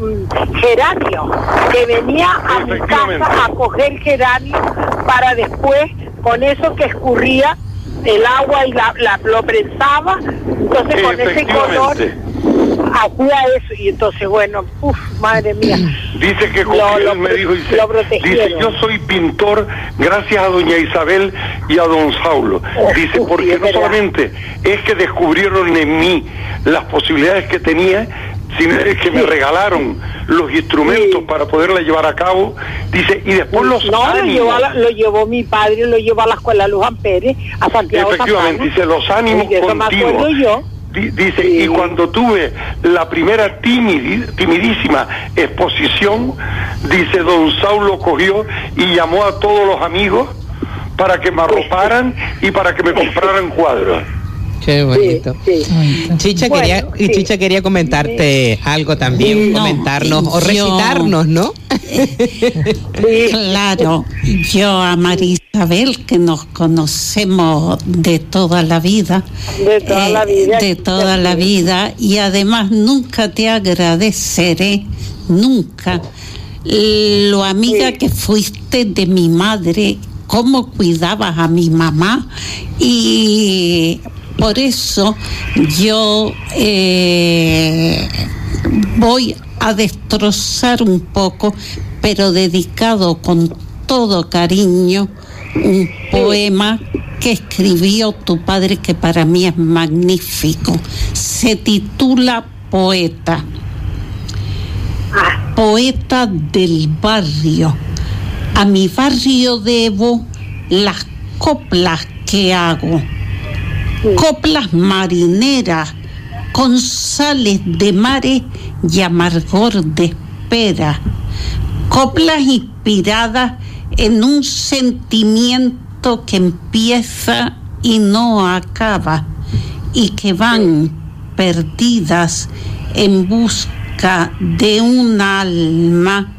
mm, geranios, que venía a mi casa a coger geranios para después con eso que escurría el agua y la, la- lo prensaba, entonces con ese color Hacía eso y entonces bueno, uff, madre mía. Dice que Lo- lo me dijo, dice, lo dice, yo soy pintor gracias a doña Isabel y a don Saulo. Dice, Sí, porque no verdad. solamente es que descubrieron en mí las posibilidades que tenía, sino es que me regalaron los instrumentos Sí. para poderla llevar a cabo. Dice, y después los no, lo ánimos. llevó, a la- lo llevó mi padre, lo llevó a la escuela Luján Pérez, a Santiago Efectivamente, dice los ánimos Y eso me acuerdo yo. Di- Dice, Sí. y cuando tuve la primera timidísima exposición, dice, don Saulo cogió y llamó a todos los amigos para que me arroparan y para que me compraran cuadros. Qué bonito. Sí, sí. Chicha Bueno, quería y. Chicha quería comentarte algo también, No, comentarnos o recitarnos, ¿no? (laughs) Claro, yo a María Isabel, que nos conocemos de toda la vida, eh, De toda la vida. de toda la vida, y además nunca te agradeceré, nunca, lo amiga Sí. que fuiste de mi madre, cómo cuidabas a mi mamá, y por eso yo eh, voy a destrozar un poco, pero dedicado con todo cariño, un poema que escribió tu padre que para mí es magnífico. Se titula Poeta. Poeta del barrio. A mi barrio debo las coplas que hago coplas marineras con sales de mares y amargor de espera, coplas inspiradas en un sentimiento que empieza y no acaba y que van perdidas en busca de un alma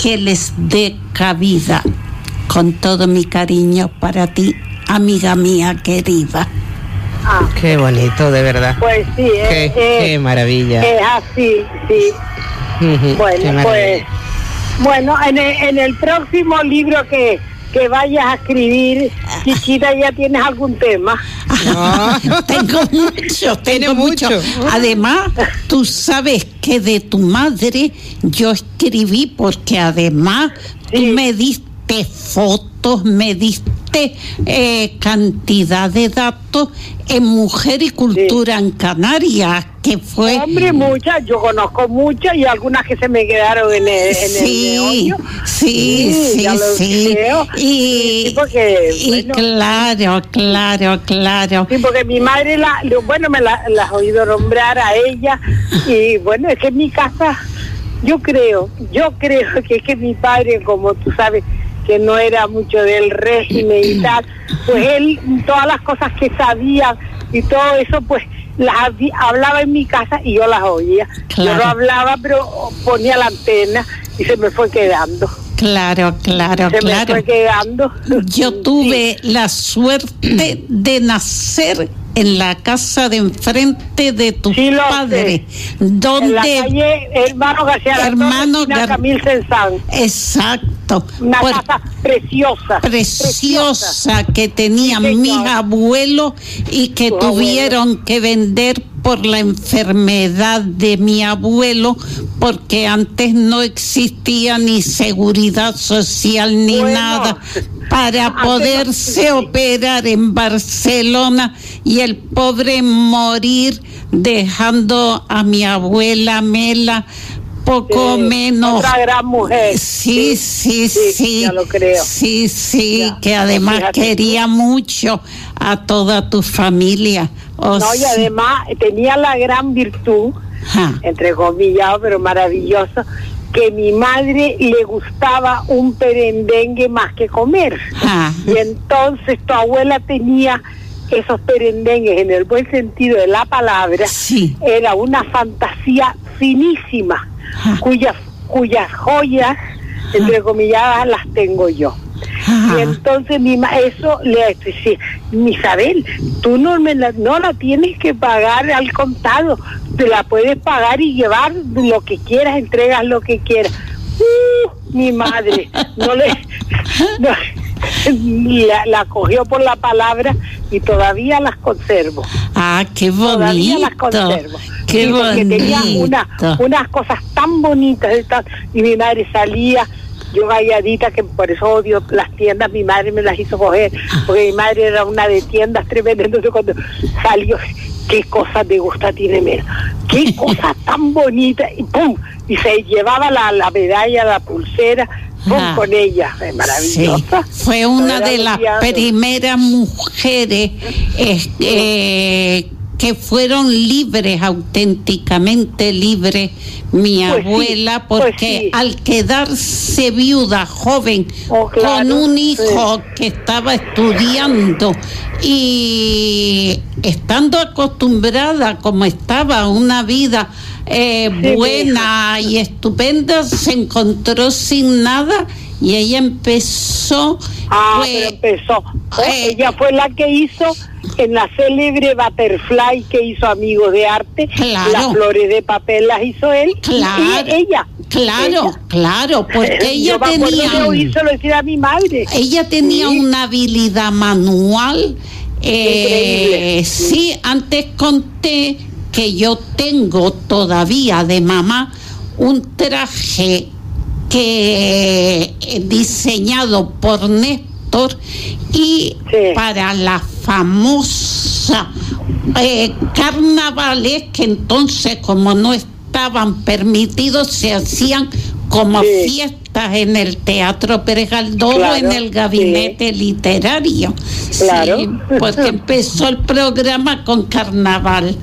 que les dé cabida. Con todo mi cariño para ti, amiga mía querida. Ah, Qué bonito, de verdad. pues sí, Qué, es, qué maravilla. es así, sí. Bueno, pues, bueno, en el, en el próximo libro que, que vayas a escribir, chiquita, ya tienes algún tema. (laughs) tengo mucho, tengo mucho. mucho. Además, tú sabes que de tu madre yo escribí porque además tú me diste fotos, me diste eh, cantidad de datos en Mujer y Cultura en Canarias, que fue... Hombre, muchas, yo conozco muchas y algunas que se me quedaron en el, en el Sí, sí, sí, sí. Y, Sí, porque, y bueno, claro, claro, claro. Sí, porque mi madre, la, bueno, me la, la has oído nombrar a ella. Y bueno, es que en mi casa, yo creo, yo creo (laughs) que es que mi padre, como tú sabes, que no era mucho del régimen y (clears throat) tal, pues él, todas las cosas que sabía y todo eso, pues las hablaba en mi casa y yo las oía. Yo Claro. no hablaba, pero ponía la antena y se me fue quedando. Claro, claro, se me claro. fue quedando. Yo (laughs) tuve la suerte de nacer en la casa de enfrente de tu Sí, padre, En la donde calle Hermano García Hermano Gar- Camil Censán. exacto, Una casa preciosa. preciosa que tenían Sí, mis abuelos y que tuvieron que vender por la enfermedad de mi abuelo porque antes no existía ni seguridad social ni Bueno, nada (laughs) para no- poderse sí. operar en Barcelona y el pobre morir dejando a mi abuela Mela poco Sí, menos Otra gran mujer. Sí, sí, Sí, sí. ya lo creo. Sí, sí, Ya, que además fíjate tú. quería mucho a toda tu familia. No, y además tenía la gran virtud, ajá, entre comillas, pero maravilloso, que mi madre le gustaba un perendengue más que comer. ajá. Y entonces tu abuela tenía esos perendengues en el buen sentido de la palabra. Sí. Era una fantasía finísima, Ajá. cuyas, cuyas joyas, entre comilladas, las tengo yo. Y entonces mi ma- eso le decía, Isabel, tú no me la, no la tienes que pagar al contado, te la puedes pagar y llevar lo que quieras, entregas lo que quieras. Uh, mi madre, no le (laughs) no, (laughs) la, la cogió por la palabra y todavía las conservo. Ah, qué Todavía las bonito. conservo. Qué Sí, porque tenía una, bonito. unas cosas tan bonitas y tan- y mi madre salía yo galladita que por eso odio las tiendas mi madre me las hizo coger porque mi madre era una de tiendas tremenda entonces cuando salió qué cosa te gusta tiene mira qué cosa (laughs) tan bonita y pum y se llevaba la, la medalla la pulsera con ella es Sí, maravillosa fue una de las primeras mujeres eh, eh, que fueron libres, auténticamente libres, mi Pues sí, abuela, pues porque sí. al quedarse viuda joven Oh, claro, con un sí. hijo que estaba estudiando y estando acostumbrada como estaba a una vida eh, Sí, buena y estupenda, se encontró sin nada y ella empezó Ah, pues, pero empezó. Oh, eh, ella fue la que hizo en la célebre Butterfly que hizo Amigos de Arte. Claro. Las flores de papel las hizo él. Claro. Y ella. Claro, Ella. claro, porque ella Yo tenía decir a mi madre. ella tenía Sí. una habilidad manual. Eh, sí, antes conté que yo tengo todavía de mamá un traje que diseñado por Néstor y Sí. para la famosa eh, carnavales que entonces como no estaban permitidos se hacían como Sí. fiestas en el Teatro Pérez Galdós Claro, en el gabinete literario. Claro. Sí, porque (laughs) empezó el programa con carnaval.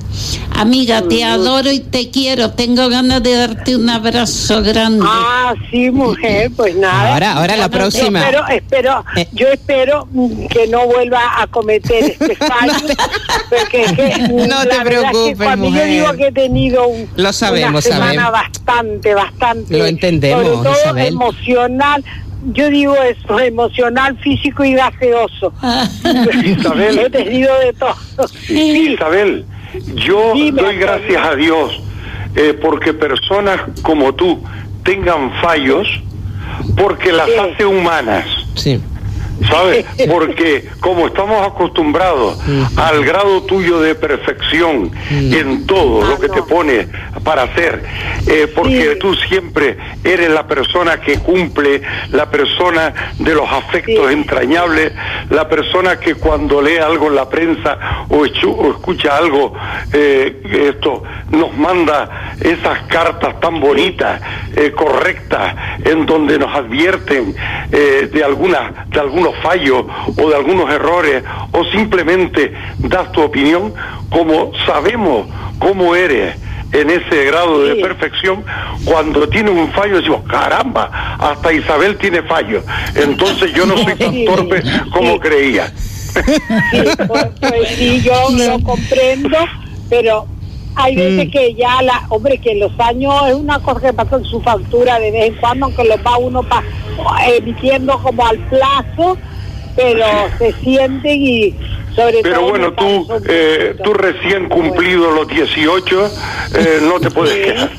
Amiga, te adoro y te quiero. Tengo ganas de darte un abrazo grande. Ah, sí, mujer, pues nada. Ahora, ahora la próxima. espero, espero, Eh. yo espero que no vuelva a cometer (laughs) este fallo. porque es que, (laughs) No te verdad es que preocupes, cuando mujer. yo digo que he tenido un, Lo sabemos, una semana sabemos. bastante, bastante. Lo entendemos, Sobre todo Isabel. Emocional, yo digo eso, emocional, físico y gaseoso. (laughs) Isabel. He tenido de todo. Isabel, yo Dime, doy gracias a Dios eh, porque personas como tú tengan fallos porque las Sí. hace humanas. Sí. ¿Sabes? (laughs) Porque como estamos acostumbrados al grado tuyo de perfección en todo lo que te pone para hacer, eh, porque Sí. tú siempre eres la persona que cumple, la persona de los afectos Sí. entrañables, la persona que cuando lee algo en la prensa o, escucha algo, eh, esto nos manda esas cartas tan bonitas, eh, correctas, en donde nos advierten eh, de algunas de algunos fallos o de algunos errores o simplemente das tu opinión como sabemos cómo eres en ese grado de perfección. Cuando tiene un fallo decimos caramba hasta Isabel tiene fallo entonces yo no soy tan Sí. torpe como Sí. creía. Sí, pues, pues sí, yo lo comprendo, pero hay veces que ya la, hombre, que los años es una cosa que pasa en su factura de vez en cuando, aunque lo va uno pa, emitiendo como al plazo, pero se sienten y sobre pero todo bueno tú eh, tú recién cumplido los 18 eh, no te puedes quejar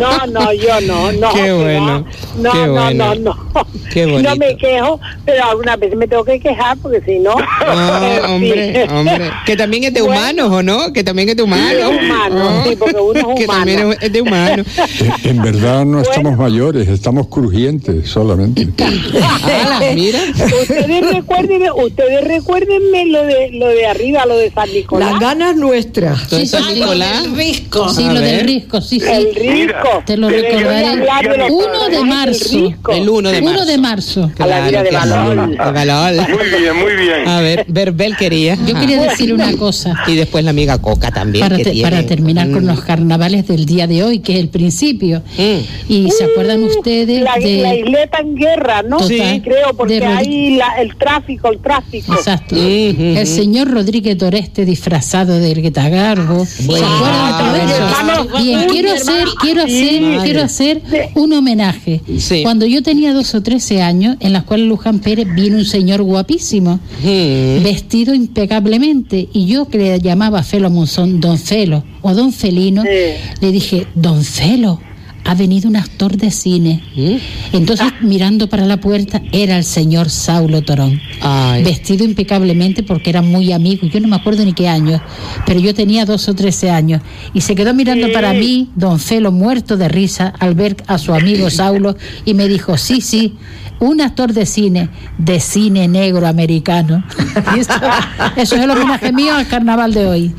No, no, yo no, no. Qué bueno, No, qué no, bueno. no, no. Qué No me quejo, pero algunas veces me tengo que quejar porque si no. (laughs) Hombre, hombre. Que también es de Bueno. humanos, ¿o no? Que también es de humanos. es humano, sí, porque uno es (laughs) Que también humano. es- de humanos. En, en verdad no estamos mayores, estamos crujientes solamente. (laughs) Ah, mira. ustedes recuerden, ustedes recuérdenme lo de lo de arriba, lo de San Nicolás. Las ganas nuestras. Entonces, San Nicolás. el risco. Sí, A lo ver. del risco, sí, sí. El. Mira, Te lo recordaré. voy a hablar de los 1 de marzo. el rico. El 1 de 1 marzo. de marzo. A la vida de sí. De valor. muy bien muy bien A ver, Verbel quería. Yo Ajá. quería decir una cosa. Y después la amiga Coca también. Para, que te- tiene- para terminar con Mm. los carnavales del día de hoy, que es el principio. Mm. Y se acuerdan ustedes la, la de... isleta en guerra, ¿no? Sí. creo, porque hay la- el tráfico, el tráfico. Exacto. Mm, El señor Rodríguez Toreste disfrazado de Guetagarbo. ¿Se Bueno. acuerdan de todo Ay, eso? hermano, Bien, uy, quiero hacer, quiero hacer, quiero hacer un homenaje. Sí. Cuando yo tenía dos o trece años, en la escuela Luján Pérez vino un señor guapísimo, vestido impecablemente, y yo que le llamaba Felo Monzón, Don Felo o Don Felino, Sí. le dije, Don Felo, ha venido un actor de cine. Mm. Entonces, mirando para la puerta, era el señor Saulo Torón Ay. vestido impecablemente porque eran muy amigos, yo no me acuerdo ni qué años, pero yo tenía dos o trece años y se quedó mirando para mí, don Felo muerto de risa al ver a su amigo Saulo y me dijo, sí, sí, un actor de cine, de cine negro americano. (laughs) Y esto- eso es el homenaje mío al carnaval de hoy.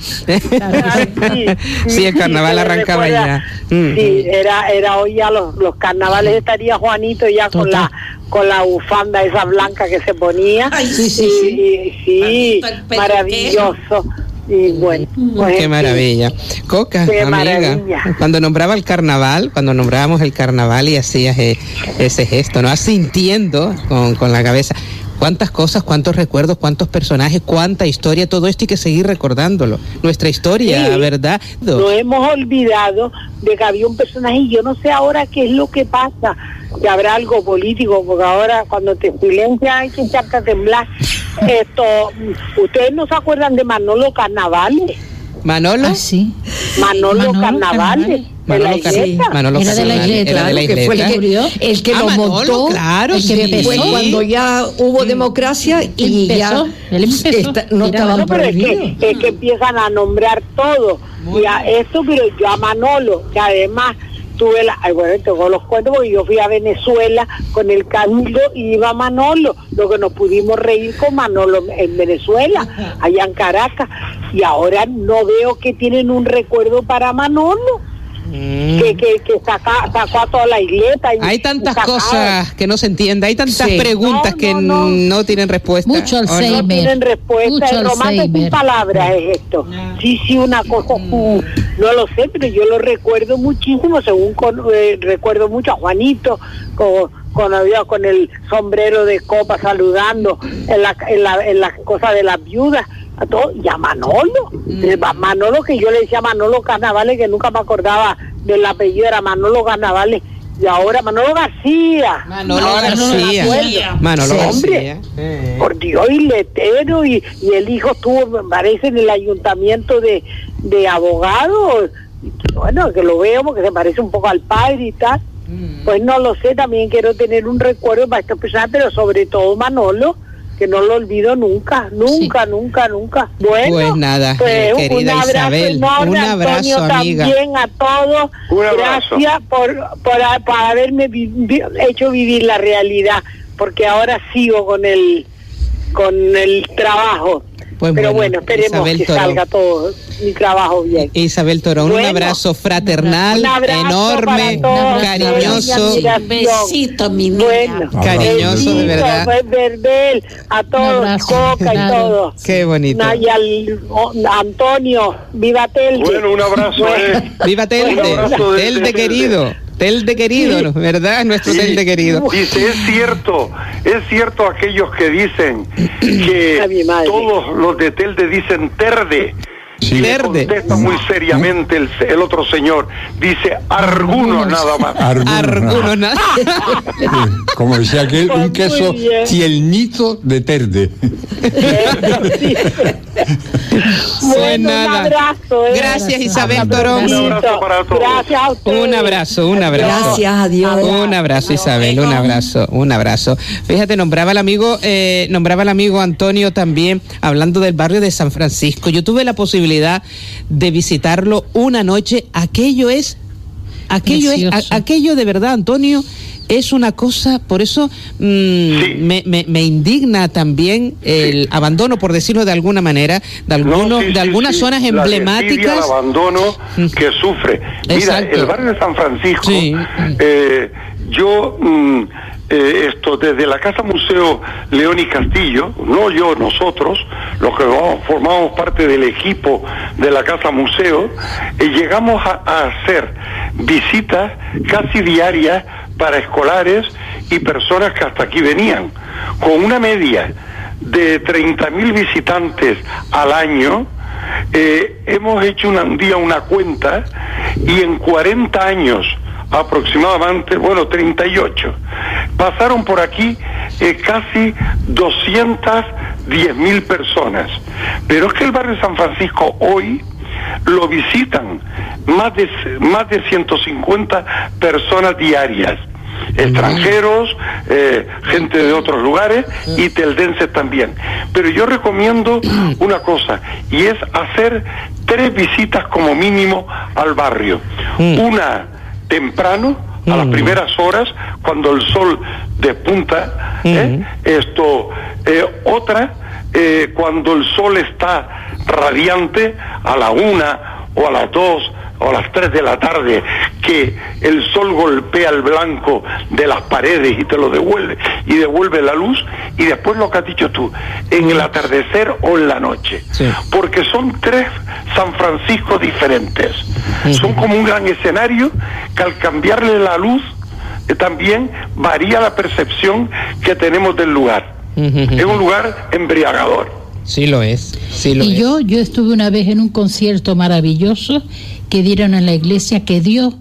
Claro que sí. El carnaval arrancaba recuerda. ya. Mm. Sí, era, era hoy ya los, los carnavales estaría Juanito ya con la con la bufanda esa blanca que se ponía. Ay, Sí, sí, sí. sí, maravilloso. Y bueno, pues, en Qué maravilla. Coca, Qué amiga, maravilla. cuando nombraba el carnaval, cuando nombrábamos el carnaval y hacías eh, ese gesto, ¿no? Asintiendo con, con la cabeza. Cuántas cosas, cuántos recuerdos, cuántos personajes, cuánta historia, todo esto hay que seguir recordándolo. Nuestra historia, Sí. ¿verdad? No hemos olvidado de que había un personaje y yo no sé ahora qué es lo que pasa, que habrá algo político, porque ahora cuando te silencian hay que echarte a temblar. (laughs) Esto, ¿ustedes no se acuerdan de Manolo Carnavales? Manolo. Ah, sí. Manolo, Manolo Carnavales, de la Manolo isleta. Manolo Era de la isleta, era de la Claro, que fue el que, el que Ah, lo Manolo, montó. claro, el que sí. empezó. Fue cuando ya hubo democracia y Empezó, ya él empezó. está- no Mira, estaban No, pero es prohibidos. que, es que empiezan a nombrar todo. Y a eso, pero yo a Manolo, que además tuve la. Ay, bueno, tengo los cuentos porque yo fui a Venezuela con el Cabildo y iba Manolo. Lo que nos pudimos reír con Manolo en Venezuela, allá en Caracas. Y ahora no veo que tienen un recuerdo para Manolo. Mm. Que, que, que saca- sacó a toda la isleta. y- Hay tantas y cosas que no se entienden, hay tantas Sí. preguntas No, que no, no. no tienen respuesta. Mucho. Alzheimer. no tienen respuesta. Mucho el romance sin Alzheimer. palabras es esto. Sí, sí, una cosa, uh, no lo sé, pero yo lo recuerdo muchísimo, según con- eh, recuerdo mucho a Juanito con, con, había- con el sombrero de copa saludando en la, en la, en la cosa de las viudas. A todo, y a Manolo, a Manolo que yo le decía Manolo Carnavales, que nunca me acordaba del apellido, era Manolo Carnavales, y ahora Manolo García. Manolo Ahora García. Manolo Sí, García. hombre. Por Dios, y letero, y, y el hijo estuvo, me parece, en el ayuntamiento de, de abogados. Bueno, que lo veo porque se parece un poco al padre y tal. Mm. Pues no lo sé, también quiero tener un recuerdo para esta persona, pero sobre todo Manolo, que no lo olvido nunca, nunca, nunca, nunca. Bueno, Pues nada, pues, eh, un querida abrazo Isabel, enorme, un abrazo, Antonio, amiga. también a todos. Un abrazo. Gracias por, por, por haberme vi- vi- hecho vivir la realidad, porque ahora sigo con el, con el trabajo. Pues Pero bueno, bueno, esperemos Isabel que Toro. salga todo mi trabajo bien. Isabel Torón, un abrazo fraternal, un abrazo enorme, todos, cariñoso. Besito, mi niña. Bueno, cariñoso de verdad. pues, Verbel, a todos, abrazo, Coca y todo. Qué bonito. Na- Y al o- Antonio, viva Telde. Bueno, un abrazo, Bueno. eh. Viva Telde, Telde querido, Telde querido, ¿no? ¿verdad? Nuestro Sí. Telde querido. Dice, es cierto, es cierto aquellos que dicen que todos los de Telde dicen terde. Sí. Terde. contesta muy seriamente el, el otro señor, dice algunos nada más. Algunos, Algunos nada. Sí, Como decía aquel, un queso bien. tiernito de terde. Sí. Bueno, un nada. abrazo. ¿eh? Gracias, Isabel Torón. Un abrazo para todos. Gracias a ustedes. Un abrazo, un abrazo. Gracias a Dios. Un abrazo, Isabel, un abrazo, un abrazo. Fíjate, nombraba el amigo, eh, nombraba el amigo Antonio también, hablando del barrio de San Francisco. Yo tuve la posibilidad de visitarlo una noche. Aquello es, aquello es, a- aquello de verdad, Antonio. Es una cosa, por eso mm, me, me- me indigna también el abandono, por decirlo de alguna manera, de, algunos, No, sí, de sí, algunas sí. zonas La emblemáticas. el abandono que sufre. Mira, Exacto. el barrio de San Francisco, Sí. eh, yo, mm, eh, esto, desde la Casa Museo León y Castillo, no yo, nosotros, los que formamos parte del equipo de la Casa Museo, eh, llegamos a, hacer visitas casi diarias para escolares y personas que hasta aquí venían, con una media de 30.000 visitantes al año, eh, hemos hecho un día una cuenta y en 40 años aproximadamente, bueno, 38, pasaron por aquí eh, casi 210 mil personas. Pero es que el barrio de San Francisco hoy lo visitan más de, más de 150 personas diarias extranjeros, eh, gente de otros lugares y teldenses también. Pero yo recomiendo una cosa y es hacer tres visitas como mínimo al barrio. Una temprano, a las primeras horas, cuando el sol despunta, ¿eh? esto, eh, otra eh, cuando el sol está radiante a la una o a las dos o a las tres de la tarde, que el sol golpea el blanco de las paredes y te lo devuelve y devuelve la luz, y después lo que has dicho tú, en el atardecer o en la noche, Sí. porque son tres San Francisco diferentes, son como un gran escenario que al cambiarle la luz eh, también varía la percepción que tenemos del lugar. Es un lugar embriagador. Sí lo es, sí lo Y es. yo, yo estuve una vez en un concierto maravilloso que dieron en la iglesia que dio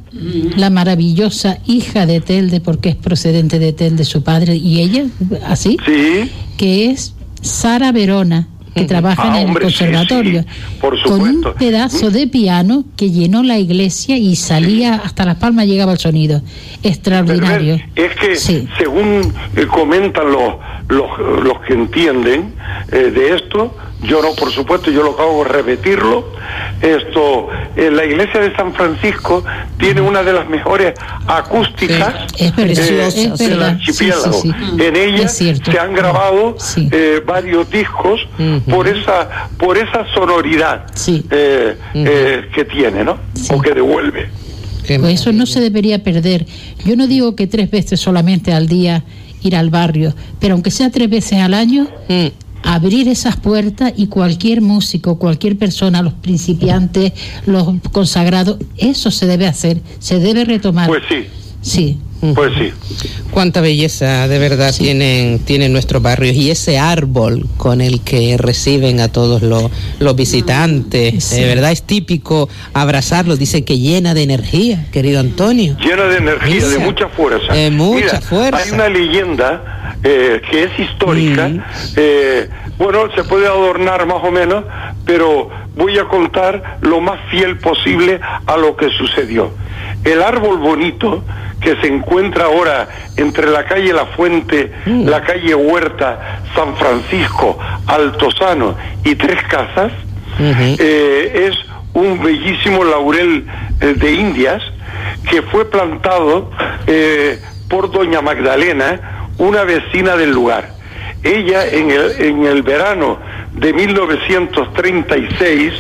la maravillosa hija de Telde, porque es procedente de Telde su padre, y ella, así, Sí. que es Sara Verona, que trabaja Ah, en el hombre, sí, conservatorio, sí, por con un pedazo de piano que llenó la iglesia y salía hasta las palmas llegaba el sonido. Extraordinario. Es que Sí. según eh, comentan los, los, los que entienden eh, de esto, yo no, por supuesto, yo lo que hago es repetirlo. Esto, eh, la iglesia de San Francisco tiene una de las mejores acústicas Sí, es eh, es del archipiélago. sí, sí, sí. En ella se han grabado Sí. eh, varios discos por esa por esa sonoridad Sí. eh, eh, que tiene, ¿no? Sí. O que devuelve. Pues eso no se debería perder. Yo no digo que tres veces solamente al día ir al barrio, pero aunque sea tres veces al año, Mm. Abrir esas puertas y cualquier músico, cualquier persona, los principiantes, los consagrados, eso se debe hacer, se debe retomar. Pues sí. Sí, Pues sí. Cuánta belleza de verdad tienen, tienen nuestros barrios y ese árbol con el que reciben a todos los, los visitantes, de verdad es típico abrazarlo, dice que llena de energía, querido Antonio. Llena de energía, de mucha fuerza. De mucha Mira, fuerza. Hay una leyenda eh, que es histórica. Mm. eh, bueno, se puede adornar más o menos, pero voy a contar lo más fiel posible a lo que sucedió. El árbol bonito que se encuentra ahora entre la calle La Fuente, Mm. la calle Huerta, San Francisco, Altozano y Tres Casas, eh, es un bellísimo laurel eh, de Indias que fue plantado eh, por doña Magdalena, una vecina del lugar. Ella en el, en el verano de 1936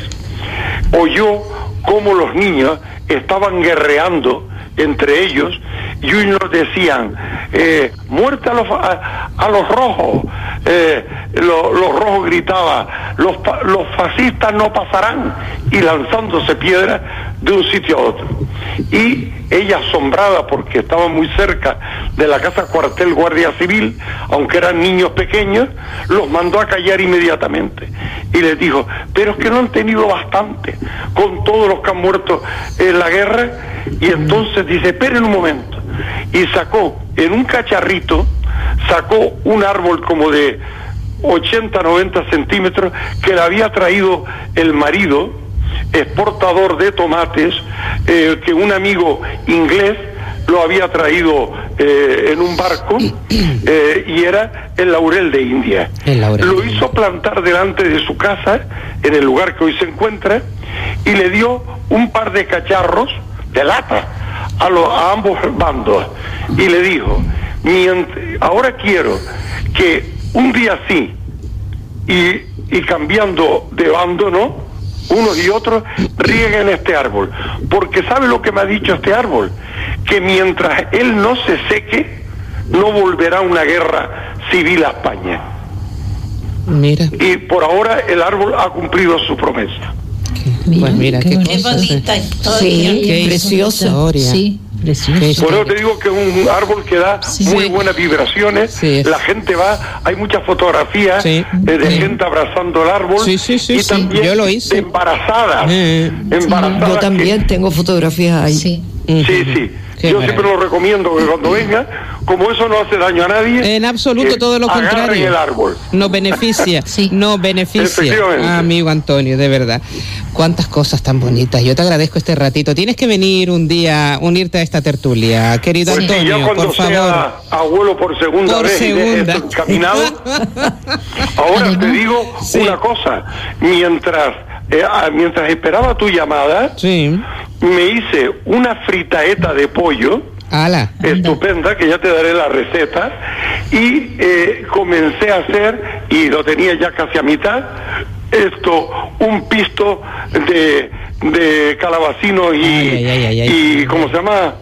oyó cómo los niños estaban guerreando entre ellos y unos decían eh, muerte a los, a, a los rojos Eh, lo- los rojos gritaban los, los fascistas no pasarán y lanzándose piedras de un sitio a otro. Y ella asombrada porque estaba muy cerca de la casa cuartel guardia civil aunque eran niños pequeños los mandó a callar inmediatamente. Y les dijo pero es que no han tenido bastante con todos los que han muerto en la guerra y entonces dice esperen un momento y sacó en un cacharrito sacó un árbol como de 80, 90 centímetros que le había traído el marido, exportador de tomates, eh, que un amigo inglés lo había traído eh, en un barco eh, y era el laurel de India. Laurel. Lo hizo plantar delante de su casa, en el lugar que hoy se encuentra, y le dio un par de cacharros de lata a, los, a ambos bandos y le dijo, "Mient- ahora quiero que un día sí y, y cambiando de bando, ¿no? Unos y otros rieguen este árbol. Porque ¿sabe lo que me ha dicho este árbol? Que mientras él no se seque, no volverá una guerra civil a España. Mira, Y por ahora el árbol ha cumplido su promesa. pues mira, qué, bonito. Qué eh. bonita historia. Sí, Qué preciosa. historia. Sí, precioso. Por eso te digo que es un árbol que da muy buenas vibraciones. Sí. La gente va, hay muchas fotografías Sí. de Sí. gente abrazando el árbol. Sí, sí, sí, y sí. también Yo lo hice. de embarazadas. Eh. embarazadas Yo que- también tengo fotografías ahí. Sí. Sí, sí. Qué Yo maravilla. siempre lo recomiendo que cuando venga, como eso no hace daño a nadie. En absoluto, que todo lo contrario. el árbol. Nos beneficia, (laughs) Sí. nos beneficia. Efectivamente. Amigo Antonio, de verdad. Cuántas cosas tan bonitas. Yo te agradezco este ratito. Tienes que venir un día, unirte a esta tertulia, querido Pues sí, Antonio, ya cuando por favor. sea abuelo por segunda Por vez deje segunda. esto encaminado, (laughs) ahora te digo Sí. una cosa. Mientras, eh, ah, mientras esperaba tu llamada, Sí. me hice una fritaeta de pollo Ala. estupenda, que ya te daré la receta, y eh, comencé a hacer, y lo tenía ya casi a mitad, esto, un pisto de, de calabacino y, Ay, ay, ay, ay, ay. y ¿cómo se llama?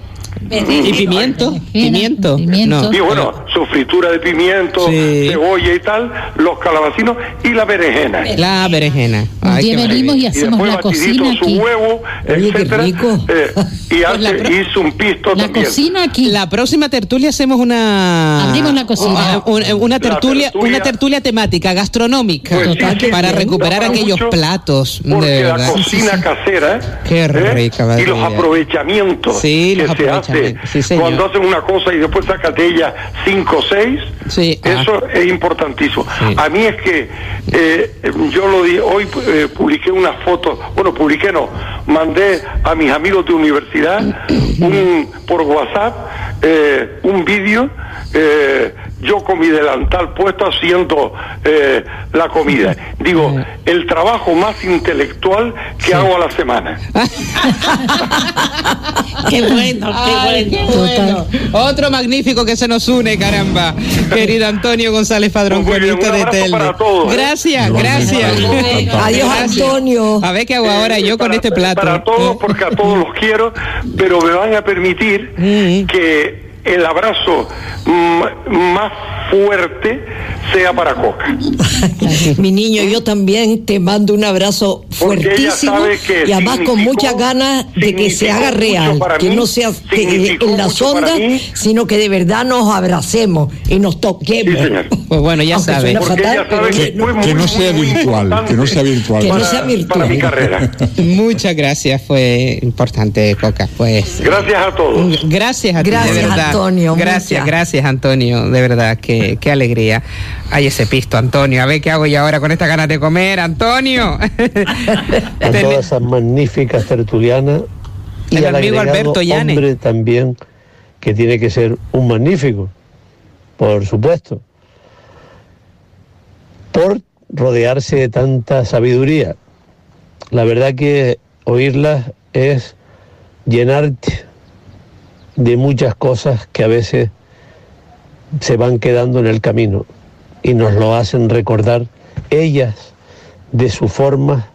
¿Y pimiento? ¿Pimiento? pimiento. No. Y bueno, su fritura de pimiento, Sí. cebolla y tal, los calabacinos y la berenjena. La berenjena. Ay, venimos y. Y hacemos después la batidito cocina su aquí. huevo, Oye, qué etcétera. rico. eh, y hace, la pro- hizo un pisto La también. cocina aquí. La próxima tertulia hacemos una Abrimos la cocina. una, una- una tertulia, La tertulia- una tertulia temática gastronómica Pues Total, sí, para recuperar aquellos platos de Porque la verdad. cocina casera ¿eh? Qué rica, y madre los aprovechamientos Sí, que los se hace aprovechamientos, sí, señor. cuando hacen una cosa y después sacan de ella cinco o seis, Sí, ah. eso es importantísimo. Sí. A mí es que eh, yo lo di, hoy eh, publiqué una foto, bueno, publiqué no, mandé a mis amigos de universidad un, por WhatsApp eh, un vídeo, yo con mi delantal puesto haciendo eh, la comida. Digo, el trabajo más intelectual que hago a la semana. (laughs) Qué bueno, qué Ay, bueno. qué bueno. Otro magnífico que se nos une, caramba. (laughs) Querido Antonio González Padrón, Muy bien, cronista un de Telde. para todos, ¿eh? Gracias, gracias. Adiós, Gracias. Antonio. A ver qué hago ahora yo con este plato. Para todos, porque a todos los quiero, pero me van a permitir Mm. que el abrazo más fuerte sea para Coca. Mi niño, yo también te mando un abrazo fuertísimo sabe que y además con muchas ganas de que se haga real, que mí, no sea que en la mucho para sonda, mí. sino que de verdad nos abracemos y nos toquemos. Sí, señor. (laughs) Pues bueno, ya Aunque sabe. suena Porque fatal, sabe que muy, no sea virtual, que no sea virtual. Que no sea virtual. Para mi carrera. (laughs) Muchas gracias, fue importante, Coca. Pues Gracias a todos. Gracias a ti, Gracias, de verdad. Antonio, Gracias, muchas. gracias, Antonio. De verdad, qué, qué alegría. Ay, ese pisto, Antonio. A ver qué hago yo ahora con esta ganas de comer, Antonio. (laughs) a todas esas magníficas tertulianas y El al amigo agregado Alberto hombre también que tiene que ser un magnífico, por supuesto, por rodearse de tanta sabiduría. La verdad que oírlas es llenarte de muchas cosas que a veces se van quedando en el camino y nos lo hacen recordar ellas de su forma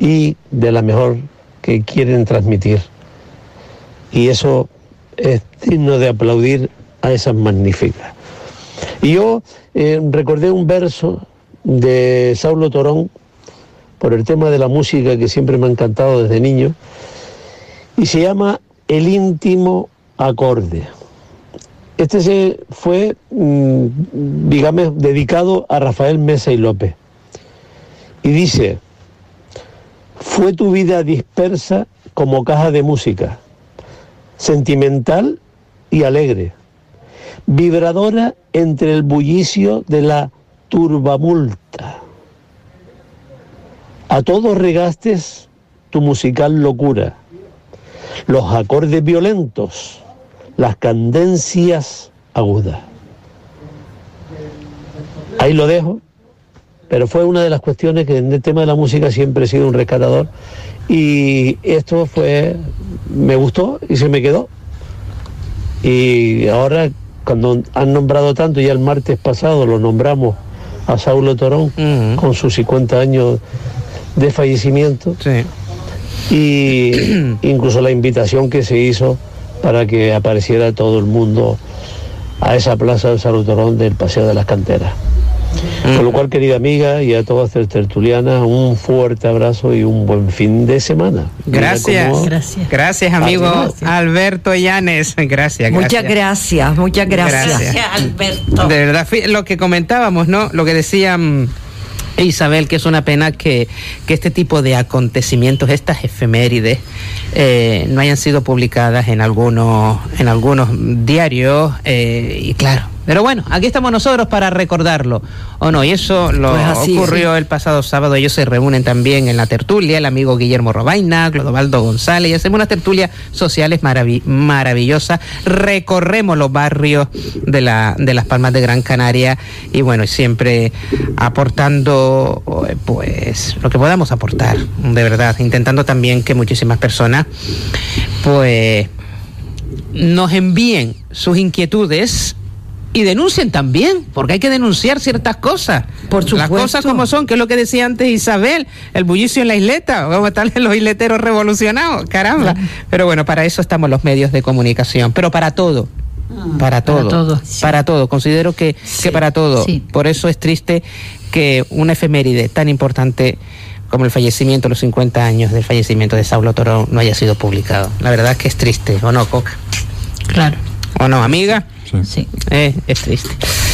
y de la mejor que quieren transmitir. Y eso es digno de aplaudir a esas magníficas. Y yo eh, recordé un verso de Saulo Torón por el tema de la música que siempre me ha encantado desde niño y se llama El íntimo acorde. Este se fue, mm, digamos, dedicado a Rafael Mesa y López. Y dice, fue tu vida dispersa como caja de música, sentimental y alegre, vibradora entre el bullicio de la turbamulta. A todos regastes tu musical locura, los acordes violentos, las cadencias agudas. Ahí lo dejo, pero fue una de las cuestiones que en el tema de la música siempre he sido un rescatador y esto fue, me gustó y se me quedó. Y ahora cuando han nombrado tanto, ya el martes pasado lo nombramos a Saulo Torón con sus 50 años de fallecimiento Sí. Y (clears throat) incluso la invitación que se hizo para que apareciera todo el mundo a esa plaza de Salutorón del Paseo de las Canteras. Con lo cual, querida amiga y a todas las tertulianas, un fuerte abrazo y un buen fin de semana. Gracias. cómo- Gracias. Gracias, amigo Gracias. Alberto Llanes. Gracias, (laughs) Muchas gracias, muchas gracias. Gracias. Gracias, (laughs) Alberto. De verdad, lo que comentábamos, ¿no? Lo que decía mm, Isabel, que es una pena que, que este tipo de acontecimientos, estas efemérides, eh, no hayan sido publicadas en algunos, en algunos diarios. eh, y claro, pero bueno, aquí estamos nosotros para recordarlo, ¿o no? Y eso lo Pues así, ocurrió el pasado sábado. Ellos se reúnen también en la tertulia, el amigo Guillermo Robaina, Clodovaldo González, y hacemos unas tertulias sociales maravi- maravillosas. Recorremos los barrios de, la, de las Palmas de Gran Canaria y bueno, siempre aportando eh, pues lo que podamos aportar, de verdad, intentando también que muchísimas personas pues nos envíen sus inquietudes y denuncien también, porque hay que denunciar ciertas cosas. Por Las supuesto. cosas como son, que es lo que decía antes Isabel, el bullicio en la isleta, vamos a estar los isleteros revolucionados, caramba. Pero bueno, para eso estamos los medios de comunicación, pero para todo. Para todo, todo. para todo, considero que, que para todo. Sí. Por eso es triste que una efeméride tan importante como el fallecimiento, los 50 años del fallecimiento de Saulo Toro no haya sido publicado. La verdad es que es triste, ¿o no, Coca? Claro. ¿O no, amiga? Sí. Eh, es triste.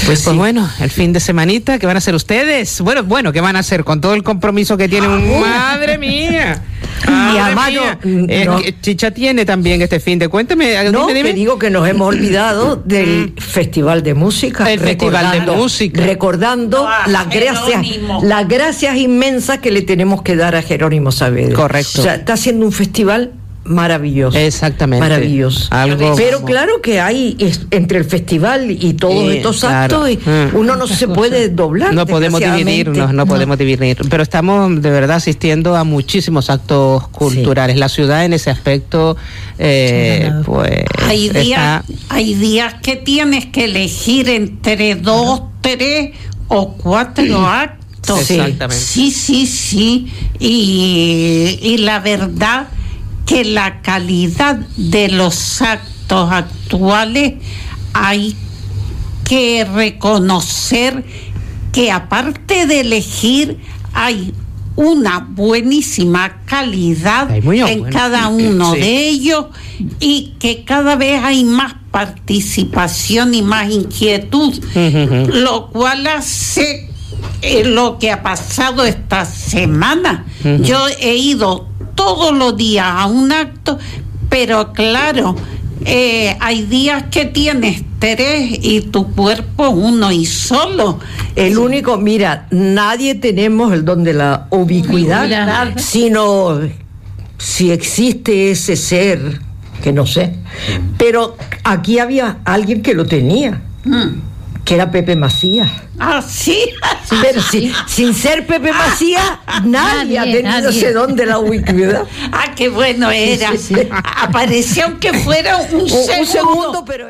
Pues, bueno, el fin de semanita, ¿qué van a hacer ustedes? Bueno, bueno, ¿qué van a hacer con todo el compromiso que tienen? ¡Madre mía! (laughs) Madre mía. no- Eh, no- que Chicha tiene también este fin de... Cuénteme, No, dime, dime. te digo que nos hemos olvidado del Festival de Música. El Festival de recordando- Música. Recordando Ah, las gracias, Jerónimo. las gracias inmensas que le tenemos que dar a Jerónimo Saavedra. Correcto. O sea, está haciendo un festival maravilloso. Exactamente. Maravilloso. Algo Pero como- claro que hay es- entre el festival y todos Sí, estos claro. actos, y Mm. uno no se puede (laughs) doblar. No podemos dividirnos, no podemos dividir. Pero estamos de verdad asistiendo a muchísimos actos culturales. La ciudad en ese aspecto, eh, Sí, pues. Hay está- días, hay días que tienes que elegir entre dos, tres o cuatro actos. Sí. Exactamente. Sí, sí, sí. Y, y la verdad que la calidad de los actos actuales hay que reconocer que aparte de elegir hay una buenísima calidad en bueno. cada (laughs) uno Sí. de ellos y que cada vez hay más participación y más inquietud, lo cual hace eh, lo que ha pasado esta semana. Yo he ido todos los días a un acto, pero claro, eh, hay días que tienes tres y tu cuerpo uno y solo. El único, mira, nadie tenemos el don de la ubicuidad, Ubicuidad. sino si existe ese ser, que no sé. Pero aquí había alguien que lo tenía, que era Pepe Macías. Ah, sí. Pero si- sin ser Pepe Macías, nadie, ha Nadie, tenido nadie. ese don de la ubicuidad. Ah, qué bueno era. Sí, sí, sí. Apareció aunque fuera un, Un, un segundo, pero...